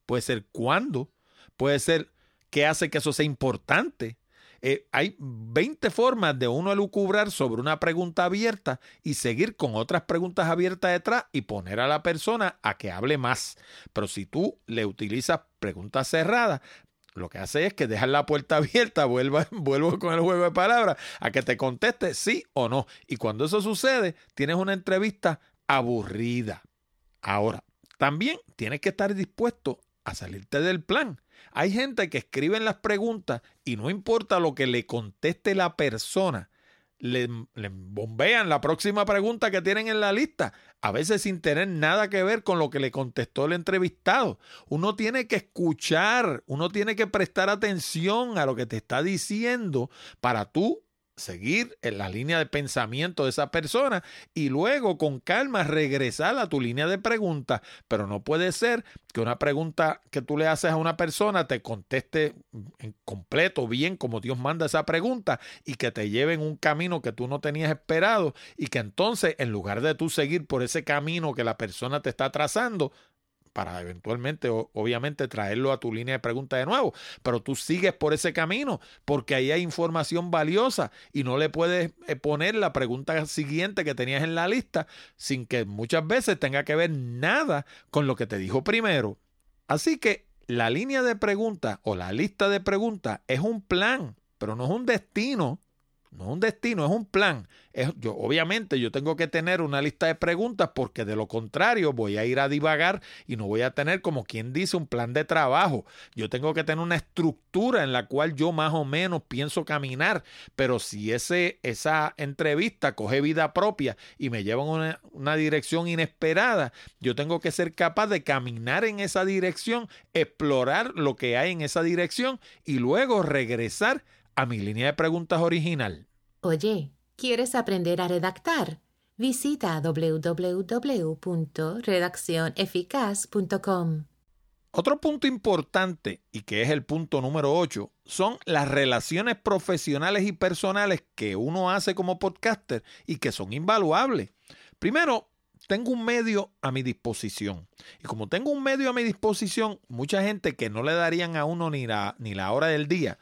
Puede ser ¿cuándo? Puede ser ¿qué hace que eso sea importante? Eh, hay 20 formas de uno elucubrar sobre una pregunta abierta y seguir con otras preguntas abiertas detrás y poner a la persona a que hable más. Pero si tú le utilizas preguntas cerradas, lo que hace es que dejas la puerta [laughs] abierta, vuelvo, vuelvo con el juego de palabras, a que te conteste sí o no. Y cuando eso sucede, tienes una entrevista aburrida. Ahora, también tienes que estar dispuesto a salirte del plan. Hay gente que escribe las preguntas y no importa lo que le conteste la persona, le, bombean la próxima pregunta que tienen en la lista, a veces sin tener nada que ver con lo que le contestó el entrevistado. Uno tiene que escuchar, uno tiene que prestar atención a lo que te está diciendo para tú seguir en la línea de pensamiento de esa persona y luego con calma regresar a tu línea de preguntas. Pero no puede ser que una pregunta que tú le haces a una persona te conteste en completo, bien, como Dios manda esa pregunta y que te lleve en un camino que tú no tenías esperado y que entonces en lugar de tú seguir por ese camino que la persona te está trazando, para eventualmente, obviamente, traerlo a tu línea de preguntas de nuevo. Pero tú sigues por ese camino porque ahí hay información valiosa y no le puedes eh, poner la pregunta siguiente que tenías en la lista sin que muchas veces tenga que ver nada con lo que te dijo primero. Así que la línea de preguntas o la lista de preguntas es un plan, pero no es un destino no es un destino, es un plan. yo, obviamente yo tengo que tener una lista de preguntas porque de lo contrario voy a ir a divagar y no voy a tener, como quien dice, un plan de trabajo. Yo tengo que tener una estructura en la cual yo más o menos pienso caminar. Pero si ese, esa entrevista coge vida propia y me lleva en una, una dirección inesperada, yo tengo que ser capaz de caminar en esa dirección, explorar lo que hay en esa dirección y luego regresar a mi línea de preguntas original. Oye, ¿quieres aprender a redactar? Visita www.redaccioneficaz.com. Otro punto importante, y que es el punto número 8, son las relaciones profesionales y personales que uno hace como podcaster y que son invaluables. Primero, tengo un medio a mi disposición. Y como tengo un medio a mi disposición, mucha gente que no le darían a uno ni la, ni la hora del día,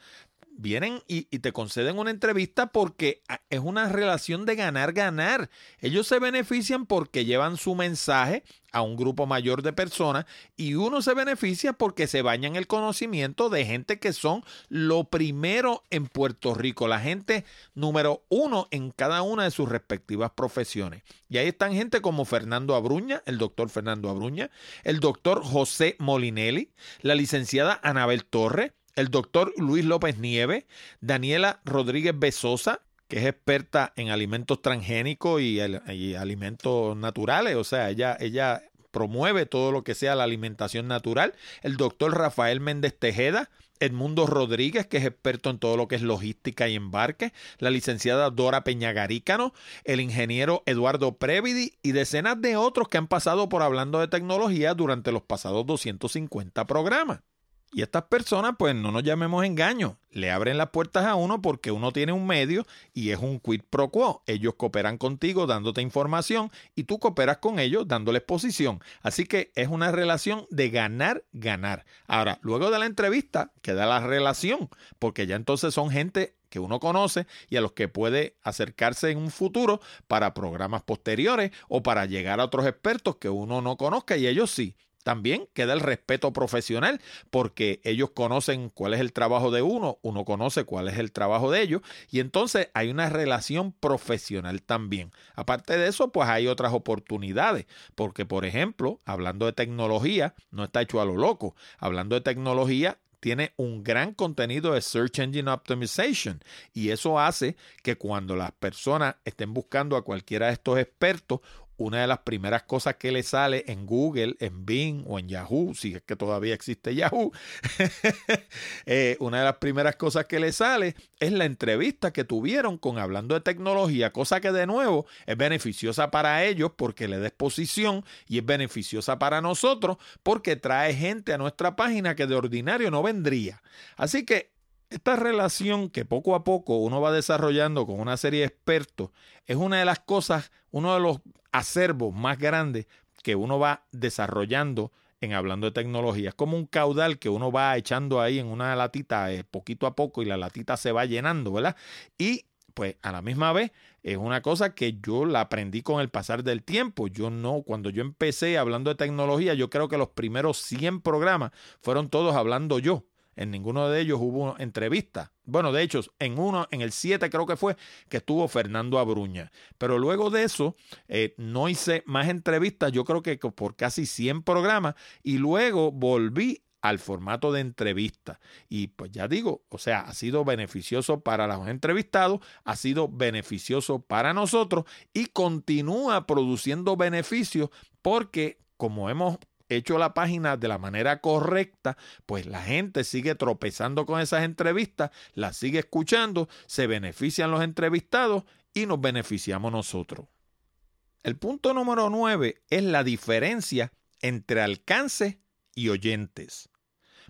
vienen y, te conceden una entrevista porque ah, es una relación de ganar-ganar. Ellos se benefician porque llevan su mensaje a un grupo mayor de personas y uno se beneficia porque se baña el conocimiento de gente que son lo primero en Puerto Rico, la gente número uno en cada una de sus respectivas profesiones. Y ahí están gente como Fernando Abruña, el doctor Fernando Abruña, el doctor José Molinelli, la licenciada Anabel Torre, el doctor Luis López Nieve, Daniela Rodríguez Besosa, que es experta en alimentos transgénicos y, alimentos naturales, o sea, ella, ella promueve todo lo que sea la alimentación natural, el doctor Rafael Méndez Tejeda, Edmundo Rodríguez, que es experto en todo lo que es logística y embarque, la licenciada Dora Peñagarícano, el ingeniero Eduardo Previdi y decenas de otros que han pasado por hablando de tecnología durante los pasados 250 programas. Y estas personas, pues no nos llamemos engaño, le abren las puertas a uno porque uno tiene un medio y es un quid pro quo. Ellos cooperan contigo dándote información y tú cooperas con ellos dándole exposición. Así que es una relación de ganar, ganar. Ahora, luego de la entrevista queda la relación, porque ya entonces son gente que uno conoce y a los que puede acercarse en un futuro para programas posteriores o para llegar a otros expertos que uno no conozca y ellos sí. También queda el respeto profesional porque ellos conocen cuál es el trabajo de uno, uno conoce cuál es el trabajo de ellos y entonces hay una relación profesional también. Aparte de eso, pues hay otras oportunidades porque, por ejemplo, hablando de tecnología, no está hecho a lo loco. Hablando de tecnología, tiene un gran contenido de Search Engine Optimization y eso hace que cuando las personas estén buscando a cualquiera de estos expertos, una de las primeras cosas que le sale en Google, en Bing o en Yahoo, si es que todavía existe Yahoo, [laughs] eh, una de las primeras cosas que le sale es la entrevista que tuvieron con Hablando de Tecnología, cosa que de nuevo es beneficiosa para ellos porque le da exposición y es beneficiosa para nosotros porque trae gente a nuestra página que de ordinario no vendría. Así que esta relación que poco a poco uno va desarrollando con una serie de expertos es una de las cosas, uno de los acervos más grandes que uno va desarrollando en hablando de tecnología. Es como un caudal que uno va echando ahí en una latita eh, poquito a poco y la latita se va llenando, ¿verdad? Y pues a la misma vez es una cosa que yo la aprendí con el pasar del tiempo. Yo no, cuando yo empecé hablando de tecnología, yo creo que los primeros 100 programas fueron todos hablando yo. En ninguno de ellos hubo entrevista. Bueno, de hecho, en uno, en el 7 creo que fue, que estuvo Fernando Abruña. Pero luego de eso, eh, no hice más entrevistas, yo creo que por casi 100 programas, y luego volví al formato de entrevista. Y pues ya digo, o sea, ha sido beneficioso para los entrevistados, ha sido beneficioso para nosotros y continúa produciendo beneficios porque como hemos hecho la página de la manera correcta, pues la gente sigue tropezando con esas entrevistas, las sigue escuchando, se benefician los entrevistados y nos beneficiamos nosotros. El punto número 9 es la diferencia entre alcance y oyentes.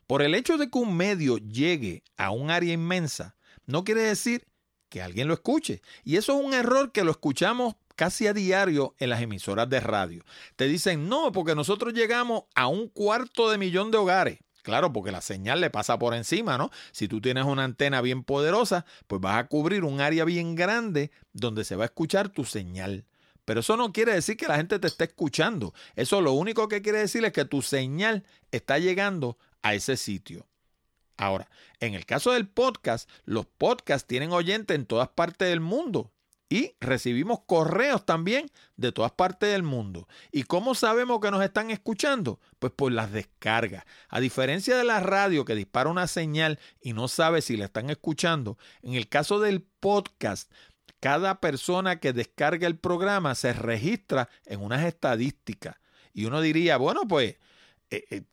Por el hecho de que un medio llegue a un área inmensa, no quiere decir que alguien lo escuche. Y eso es un error que lo escuchamos casi a diario en las emisoras de radio. Te dicen, no, porque nosotros llegamos a un cuarto de millón de hogares. Claro, porque la señal le pasa por encima, ¿no? Si tú tienes una antena bien poderosa, pues vas a cubrir un área bien grande donde se va a escuchar tu señal. Pero eso no quiere decir que la gente te esté escuchando. Eso lo único que quiere decir es que tu señal está llegando a ese sitio. Ahora, en el caso del podcast, los podcasts tienen oyentes en todas partes del mundo. Y recibimos correos también de todas partes del mundo. ¿Y cómo sabemos que nos están escuchando? Pues por las descargas. A diferencia de la radio que dispara una señal y no sabe si la están escuchando, en el caso del podcast, cada persona que descarga el programa se registra en unas estadísticas. Y uno diría, bueno, pues, eh, eh,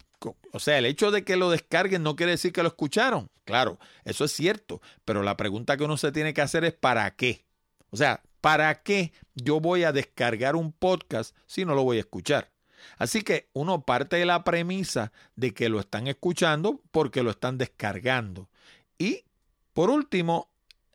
o sea, el hecho de que lo descarguen no quiere decir que lo escucharon. Claro, eso es cierto. Pero la pregunta que uno se tiene que hacer es ¿para qué? O sea, ¿para qué yo voy a descargar un podcast si no lo voy a escuchar? Así que uno parte de la premisa de que lo están escuchando porque lo están descargando. Y por último,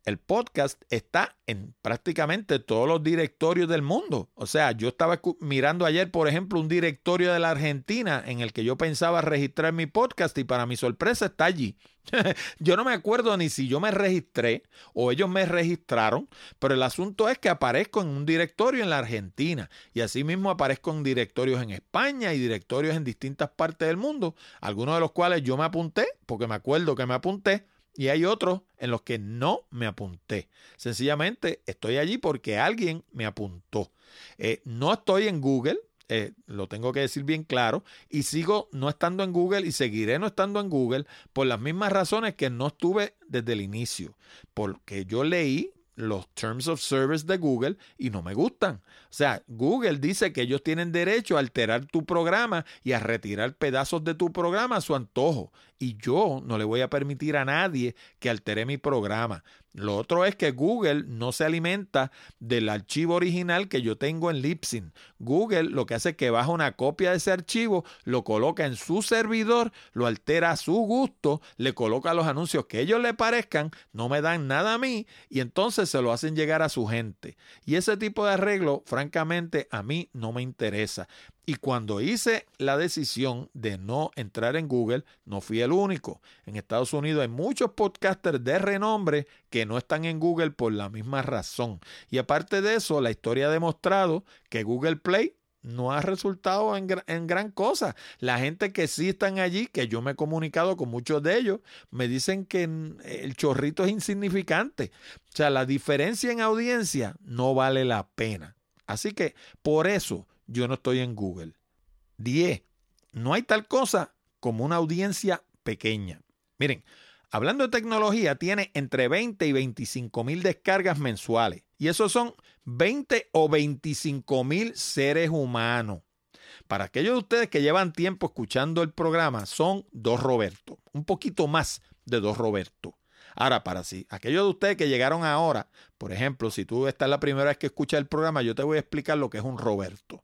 el podcast está en prácticamente todos los directorios del mundo. O sea, yo estaba mirando ayer, por ejemplo, un directorio de la Argentina en el que yo pensaba registrar mi podcast y para mi sorpresa está allí. [laughs] yo no me acuerdo ni si yo me registré o ellos me registraron, pero el asunto es que aparezco en un directorio en la Argentina y asimismo aparezco en directorios en España y directorios en distintas partes del mundo, algunos de los cuales yo me apunté, porque me acuerdo que me apunté, y hay otros en los que no me apunté. Sencillamente estoy allí porque alguien me apuntó. Eh, no estoy en Google, eh, lo tengo que decir bien claro, y sigo no estando en Google y seguiré no estando en Google por las mismas razones que no estuve desde el inicio. Porque yo leí los Terms of Service de Google y no me gustan. O sea, Google dice que ellos tienen derecho a alterar tu programa y a retirar pedazos de tu programa a su antojo. Y yo no le voy a permitir a nadie que altere mi programa. Lo otro es que Google no se alimenta del archivo original que yo tengo en Libsyn. Google lo que hace es que baja una copia de ese archivo, lo coloca en su servidor, lo altera a su gusto, le coloca los anuncios que ellos le parezcan, no me dan nada a mí y entonces se lo hacen llegar a su gente. Y ese tipo de arreglo, francamente, a mí no me interesa. Y cuando hice la decisión de no entrar en Google, no fui el único. En Estados Unidos hay muchos podcasters de renombre que no están en Google por la misma razón. Y aparte de eso, la historia ha demostrado que Google Play no ha resultado en, gran cosa. La gente que sí están allí, que yo me he comunicado con muchos de ellos, me dicen que el chorrito es insignificante. O sea, la diferencia en audiencia no vale la pena. Así que por eso yo no estoy en Google. 10. No hay tal cosa como una audiencia pequeña. Miren, hablando de tecnología, tiene entre 20 y 25 mil descargas mensuales. Y esos son 20 o 25 mil seres humanos. Para aquellos de ustedes que llevan tiempo escuchando el programa, son dos Roberto, un poquito más de dos Roberto. Ahora, para sí, aquellos de ustedes que llegaron ahora, por ejemplo, si tú estás la primera vez que escuchas el programa, yo te voy a explicar lo que es un Roberto.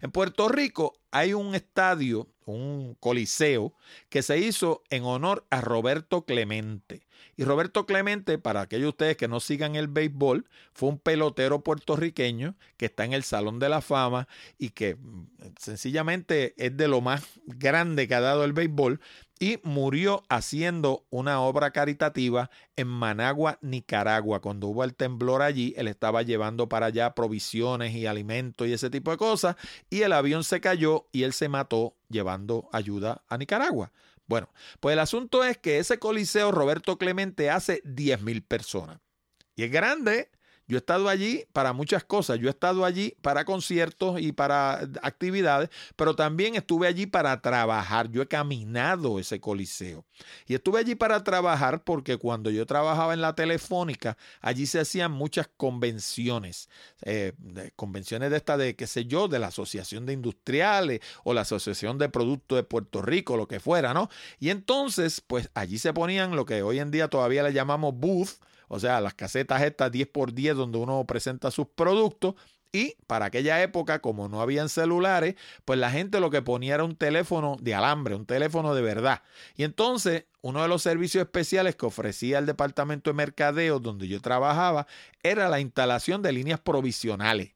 En Puerto Rico hay un estadio, un coliseo, que se hizo en honor a Roberto Clemente. Y Roberto Clemente, para aquellos de ustedes que no sigan el béisbol, fue un pelotero puertorriqueño que está en el Salón de la Fama y que mm, sencillamente es de lo más grande que ha dado el béisbol y murió haciendo una obra caritativa en Managua, Nicaragua. Cuando hubo el temblor allí, él estaba llevando para allá provisiones y alimentos y ese tipo de cosas y el avión se cayó y él se mató llevando ayuda a Nicaragua. Bueno, pues el asunto es que ese coliseo Roberto Clemente hace 10 mil personas. Y es grande, yo he estado allí para muchas cosas. Yo he estado allí para conciertos y para actividades, pero también estuve allí para trabajar. Yo he caminado ese coliseo. Y estuve allí para trabajar porque cuando yo trabajaba en la telefónica, allí se hacían muchas convenciones. Eh, convenciones de esta de, qué sé yo, de la Asociación de Industriales o la Asociación de Productos de Puerto Rico, lo que fuera, ¿no? Y entonces, pues allí se ponían lo que hoy en día todavía le llamamos booth o sea, las casetas estas 10x10 donde uno presenta sus productos. Y para aquella época, como no habían celulares, pues la gente lo que ponía era un teléfono de alambre, un teléfono de verdad. Y entonces, uno de los servicios especiales que ofrecía el departamento de mercadeo donde yo trabajaba era la instalación de líneas provisionales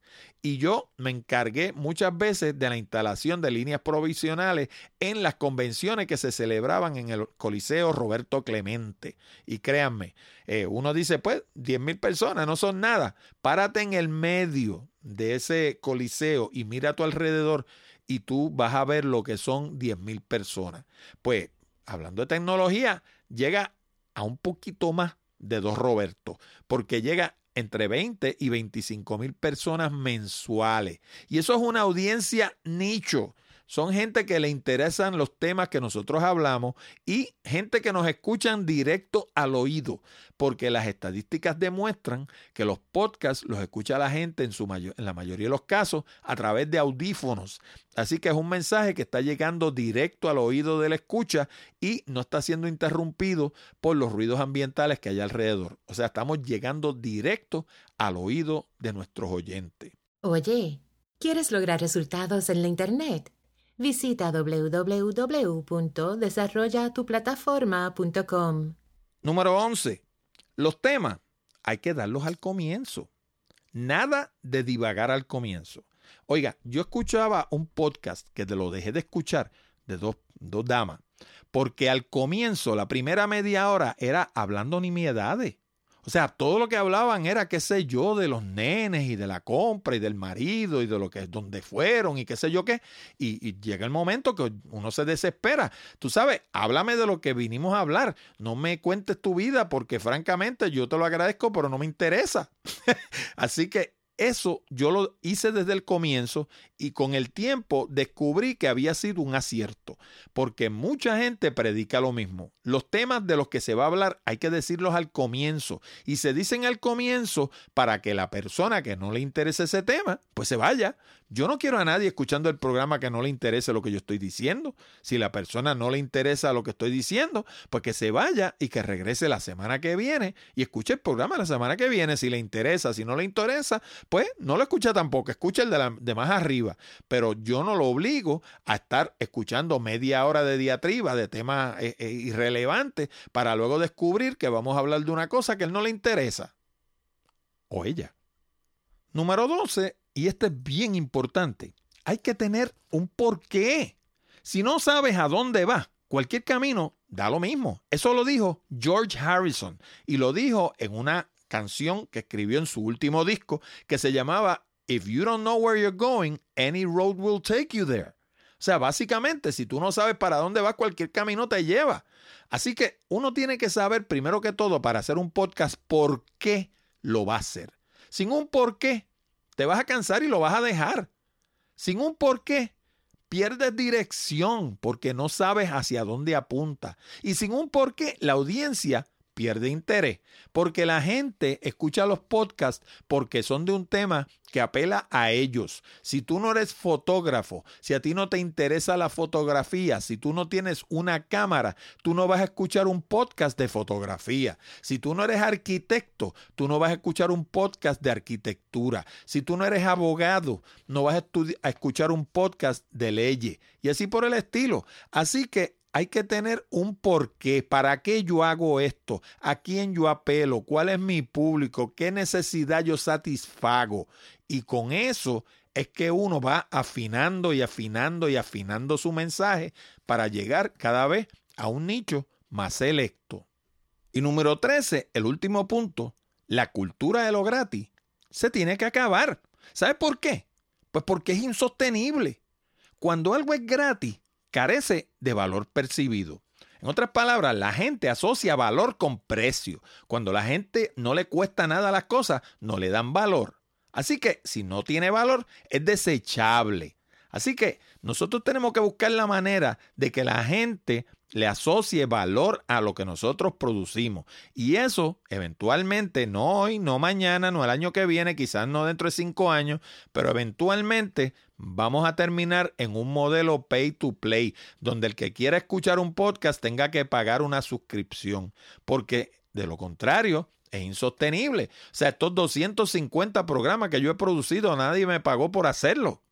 y yo me encargué muchas veces de la instalación de líneas provisionales en las convenciones que se celebraban en el Coliseo Roberto Clemente. Y créanme, eh, uno dice, pues, 10 mil personas no son nada. Párate en el medio de ese coliseo y mira a tu alrededor y tú vas a ver lo que son 10 mil personas. Pues, hablando de tecnología, llega a un poquito más de dos Roberto, porque llega entre 20 y 25 mil personas mensuales. Y eso es una audiencia nicho. Son gente que le interesan los temas que nosotros hablamos y gente que nos escuchan directo al oído, porque las estadísticas demuestran que los podcasts los escucha la gente en, su en la mayoría de los casos a través de audífonos. Así que es un mensaje que está llegando directo al oído de la escucha y no está siendo interrumpido por los ruidos ambientales que hay alrededor. O sea, estamos llegando directo al oído de nuestros oyentes. Oye, ¿quieres lograr resultados en la Internet? Visita www.desarrollatuplataforma.com. Número 11. Los temas hay que darlos al comienzo. Nada de divagar al comienzo. Oiga, yo escuchaba un podcast que te lo dejé de escuchar de dos, dos damas, porque al comienzo, la primera media hora, era hablando nimiedades. O sea, todo lo que hablaban era, qué sé yo, de los nenes y de la compra y del marido y de lo que es donde fueron y qué sé yo qué. Y, llega el momento que uno se desespera. Tú sabes, háblame de lo que vinimos a hablar. No me cuentes tu vida porque francamente yo te lo agradezco, pero no me interesa. [laughs] Así que eso yo lo hice desde el comienzo y con el tiempo descubrí que había sido un acierto, porque mucha gente predica lo mismo. Los temas de los que se va a hablar hay que decirlos al comienzo y se dicen al comienzo para que la persona que no le interese ese tema, pues se vaya. Yo no quiero a nadie escuchando el programa que no le interese lo que yo estoy diciendo. Si la persona no le interesa lo que estoy diciendo, pues que se vaya y que regrese la semana que viene y escuche el programa la semana que viene. Si le interesa, si no le interesa, pues no lo escucha tampoco, escucha el de, la, de más arriba. Pero yo no lo obligo a estar escuchando media hora de diatriba de temas eh, eh, irrelevantes para luego descubrir que vamos a hablar de una cosa que él no le interesa. O ella. Número 12 y esto es bien importante, hay que tener un porqué. Si no sabes a dónde va, cualquier camino da lo mismo. Eso lo dijo George Harrison y lo dijo en una canción que escribió en su último disco que se llamaba If You Don't Know Where You're Going, Any Road Will Take You There. O sea, básicamente, si tú no sabes para dónde va, cualquier camino te lleva. Así que uno tiene que saber, primero que todo, para hacer un podcast, por qué lo va a hacer. Sin un por qué, te vas a cansar y lo vas a dejar. Sin un porqué, pierdes dirección porque no sabes hacia dónde apunta. Y sin un porqué, la audiencia pierde interés, porque la gente escucha los podcasts porque son de un tema que apela a ellos. Si tú no eres fotógrafo, si a ti no te interesa la fotografía, si tú no tienes una cámara, tú no vas a escuchar un podcast de fotografía. Si tú no eres arquitecto, tú no vas a escuchar un podcast de arquitectura. Si tú no eres abogado, no vas a, a escuchar un podcast de leyes. Y así por el estilo. Así que hay que tener un porqué. ¿Para qué yo hago esto? ¿A quién yo apelo? ¿Cuál es mi público? ¿Qué necesidad yo satisfago? Y con eso es que uno va afinando y afinando y afinando su mensaje para llegar cada vez a un nicho más selecto. Y número 13, el último punto, la cultura de lo gratis se tiene que acabar. ¿Sabe por qué? Pues porque es insostenible. Cuando algo es gratis, carece de valor percibido. En otras palabras, la gente asocia valor con precio. Cuando la gente no le cuesta nada las cosas, no le dan valor. Así que si no tiene valor, es desechable. Así que nosotros tenemos que buscar la manera de que la gente le asocie valor a lo que nosotros producimos. Y eso, eventualmente, no hoy, no mañana, no el año que viene, quizás no dentro de cinco años, pero eventualmente vamos a terminar en un modelo pay to play, donde el que quiera escuchar un podcast tenga que pagar una suscripción, porque de lo contrario, es insostenible. O sea, estos 250 programas que yo he producido, nadie me pagó por hacerlo.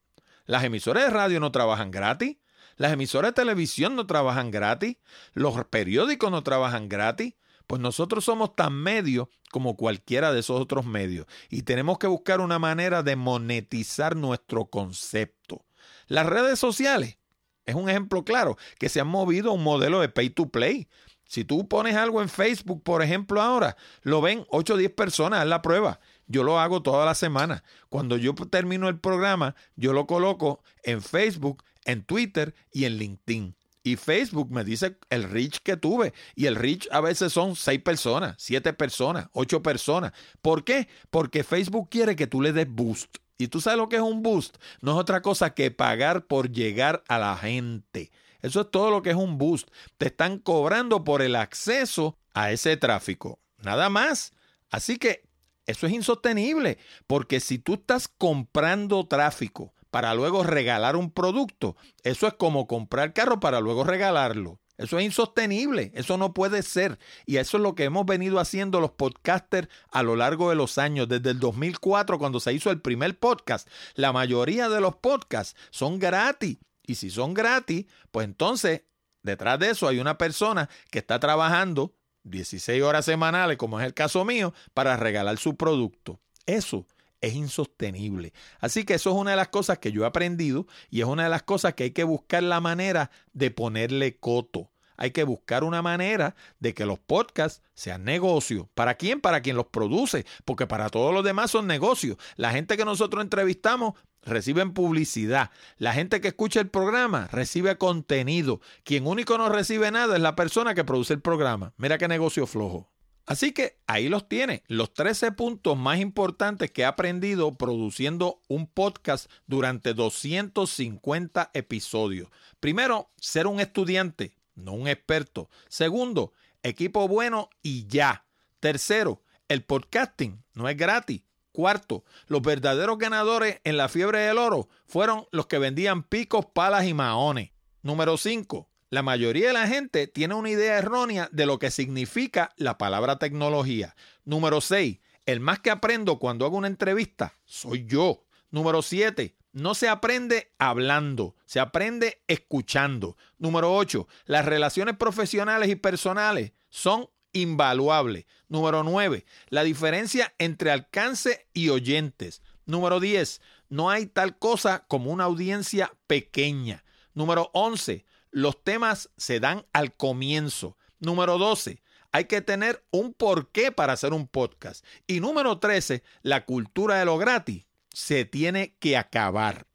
Las emisoras de radio no trabajan gratis. Las emisoras de televisión no trabajan gratis. Los periódicos no trabajan gratis. Pues nosotros somos tan medios como cualquiera de esos otros medios y tenemos que buscar una manera de monetizar nuestro concepto. Las redes sociales es un ejemplo claro que se han movido a un modelo de pay to play. Si tú pones algo en Facebook, por ejemplo, ahora, lo ven 8 o 10 personas, es la prueba. Yo lo hago toda la semana. Cuando yo termino el programa, yo lo coloco en Facebook, en Twitter y en LinkedIn. Y Facebook me dice el reach que tuve. Y el reach a veces son seis personas, siete personas, ocho personas. ¿Por qué? Porque Facebook quiere que tú le des boost. Y tú sabes lo que es un boost. No es otra cosa que pagar por llegar a la gente. Eso es todo lo que es un boost. Te están cobrando por el acceso a ese tráfico. Nada más. Así que eso es insostenible. Porque si tú estás comprando tráfico para luego regalar un producto. Eso es como comprar carro para luego regalarlo. Eso es insostenible, eso no puede ser. Y eso es lo que hemos venido haciendo los podcasters a lo largo de los años. Desde el 2004, cuando se hizo el primer podcast, la mayoría de los podcasts son gratis. Y si son gratis, pues entonces detrás de eso hay una persona que está trabajando 16 horas semanales, como es el caso mío, para regalar su producto. Eso es insostenible. Así que eso es una de las cosas que yo he aprendido y es una de las cosas que hay que buscar la manera de ponerle coto. Hay que buscar una manera de que los podcasts sean negocios. ¿Para quién? Para quien los produce, porque para todos los demás son negocios. La gente que nosotros entrevistamos reciben publicidad. La gente que escucha el programa recibe contenido. Quien único no recibe nada es la persona que produce el programa. Mira qué negocio flojo. Así que ahí los tiene, los 13 puntos más importantes que he aprendido produciendo un podcast durante 250 episodios. Primero, ser un estudiante, no un experto. Segundo, equipo bueno y ya. Tercero, el podcasting no es gratis. Cuarto, los verdaderos ganadores en la fiebre del oro fueron los que vendían picos, palas y maones. Número 5. La mayoría de la gente tiene una idea errónea de lo que significa la palabra tecnología. Número 6. El más que aprendo cuando hago una entrevista soy yo. Número 7. No se aprende hablando, se aprende escuchando. Número 8. Las relaciones profesionales y personales son invaluables. Número 9. La diferencia entre alcance y oyentes. Número 10. No hay tal cosa como una audiencia pequeña. Número 11 los temas se dan al comienzo. Número 12, hay que tener un porqué para hacer un podcast. Y número 13, la cultura de lo gratis se tiene que acabar.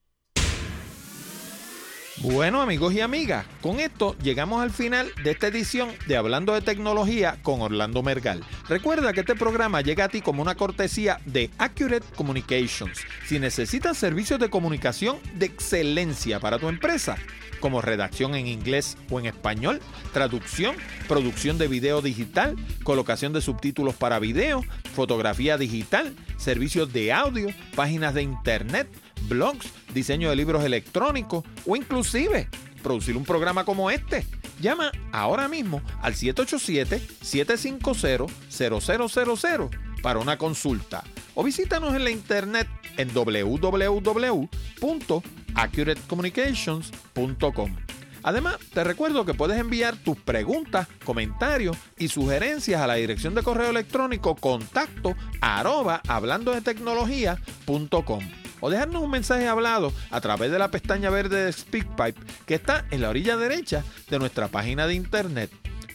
Bueno amigos y amigas, con esto llegamos al final de esta edición de Hablando de Tecnología con Orlando Mergal. Recuerda que este programa llega a ti como una cortesía de Accurate Communications. Si necesitas servicios de comunicación de excelencia para tu empresa, como redacción en inglés o en español, traducción, producción de video digital, colocación de subtítulos para video, fotografía digital, servicios de audio, páginas de internet, blogs, diseño de libros electrónicos o inclusive producir un programa como este. Llama ahora mismo al 787-750-0000 para una consulta o visítanos en la internet en www.accuratecommunications.com. Además, te recuerdo que puedes enviar tus preguntas, comentarios y sugerencias a la dirección de correo electrónico contacto arroba hablando de tecnología.com o dejarnos un mensaje hablado a través de la pestaña verde de SpeakPipe que está en la orilla derecha de nuestra página de internet.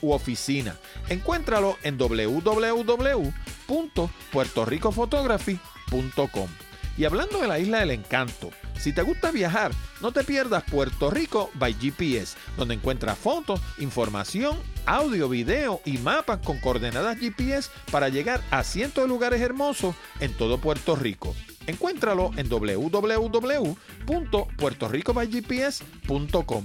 u oficina. Encuéntralo en www.puertoricophotography.com. Y hablando de la isla del encanto, si te gusta viajar, no te pierdas Puerto Rico by GPS, donde encuentras fotos, información, audio, video y mapas con coordenadas GPS para llegar a cientos de lugares hermosos en todo Puerto Rico. Encuéntralo en www.puertoricobygps.com.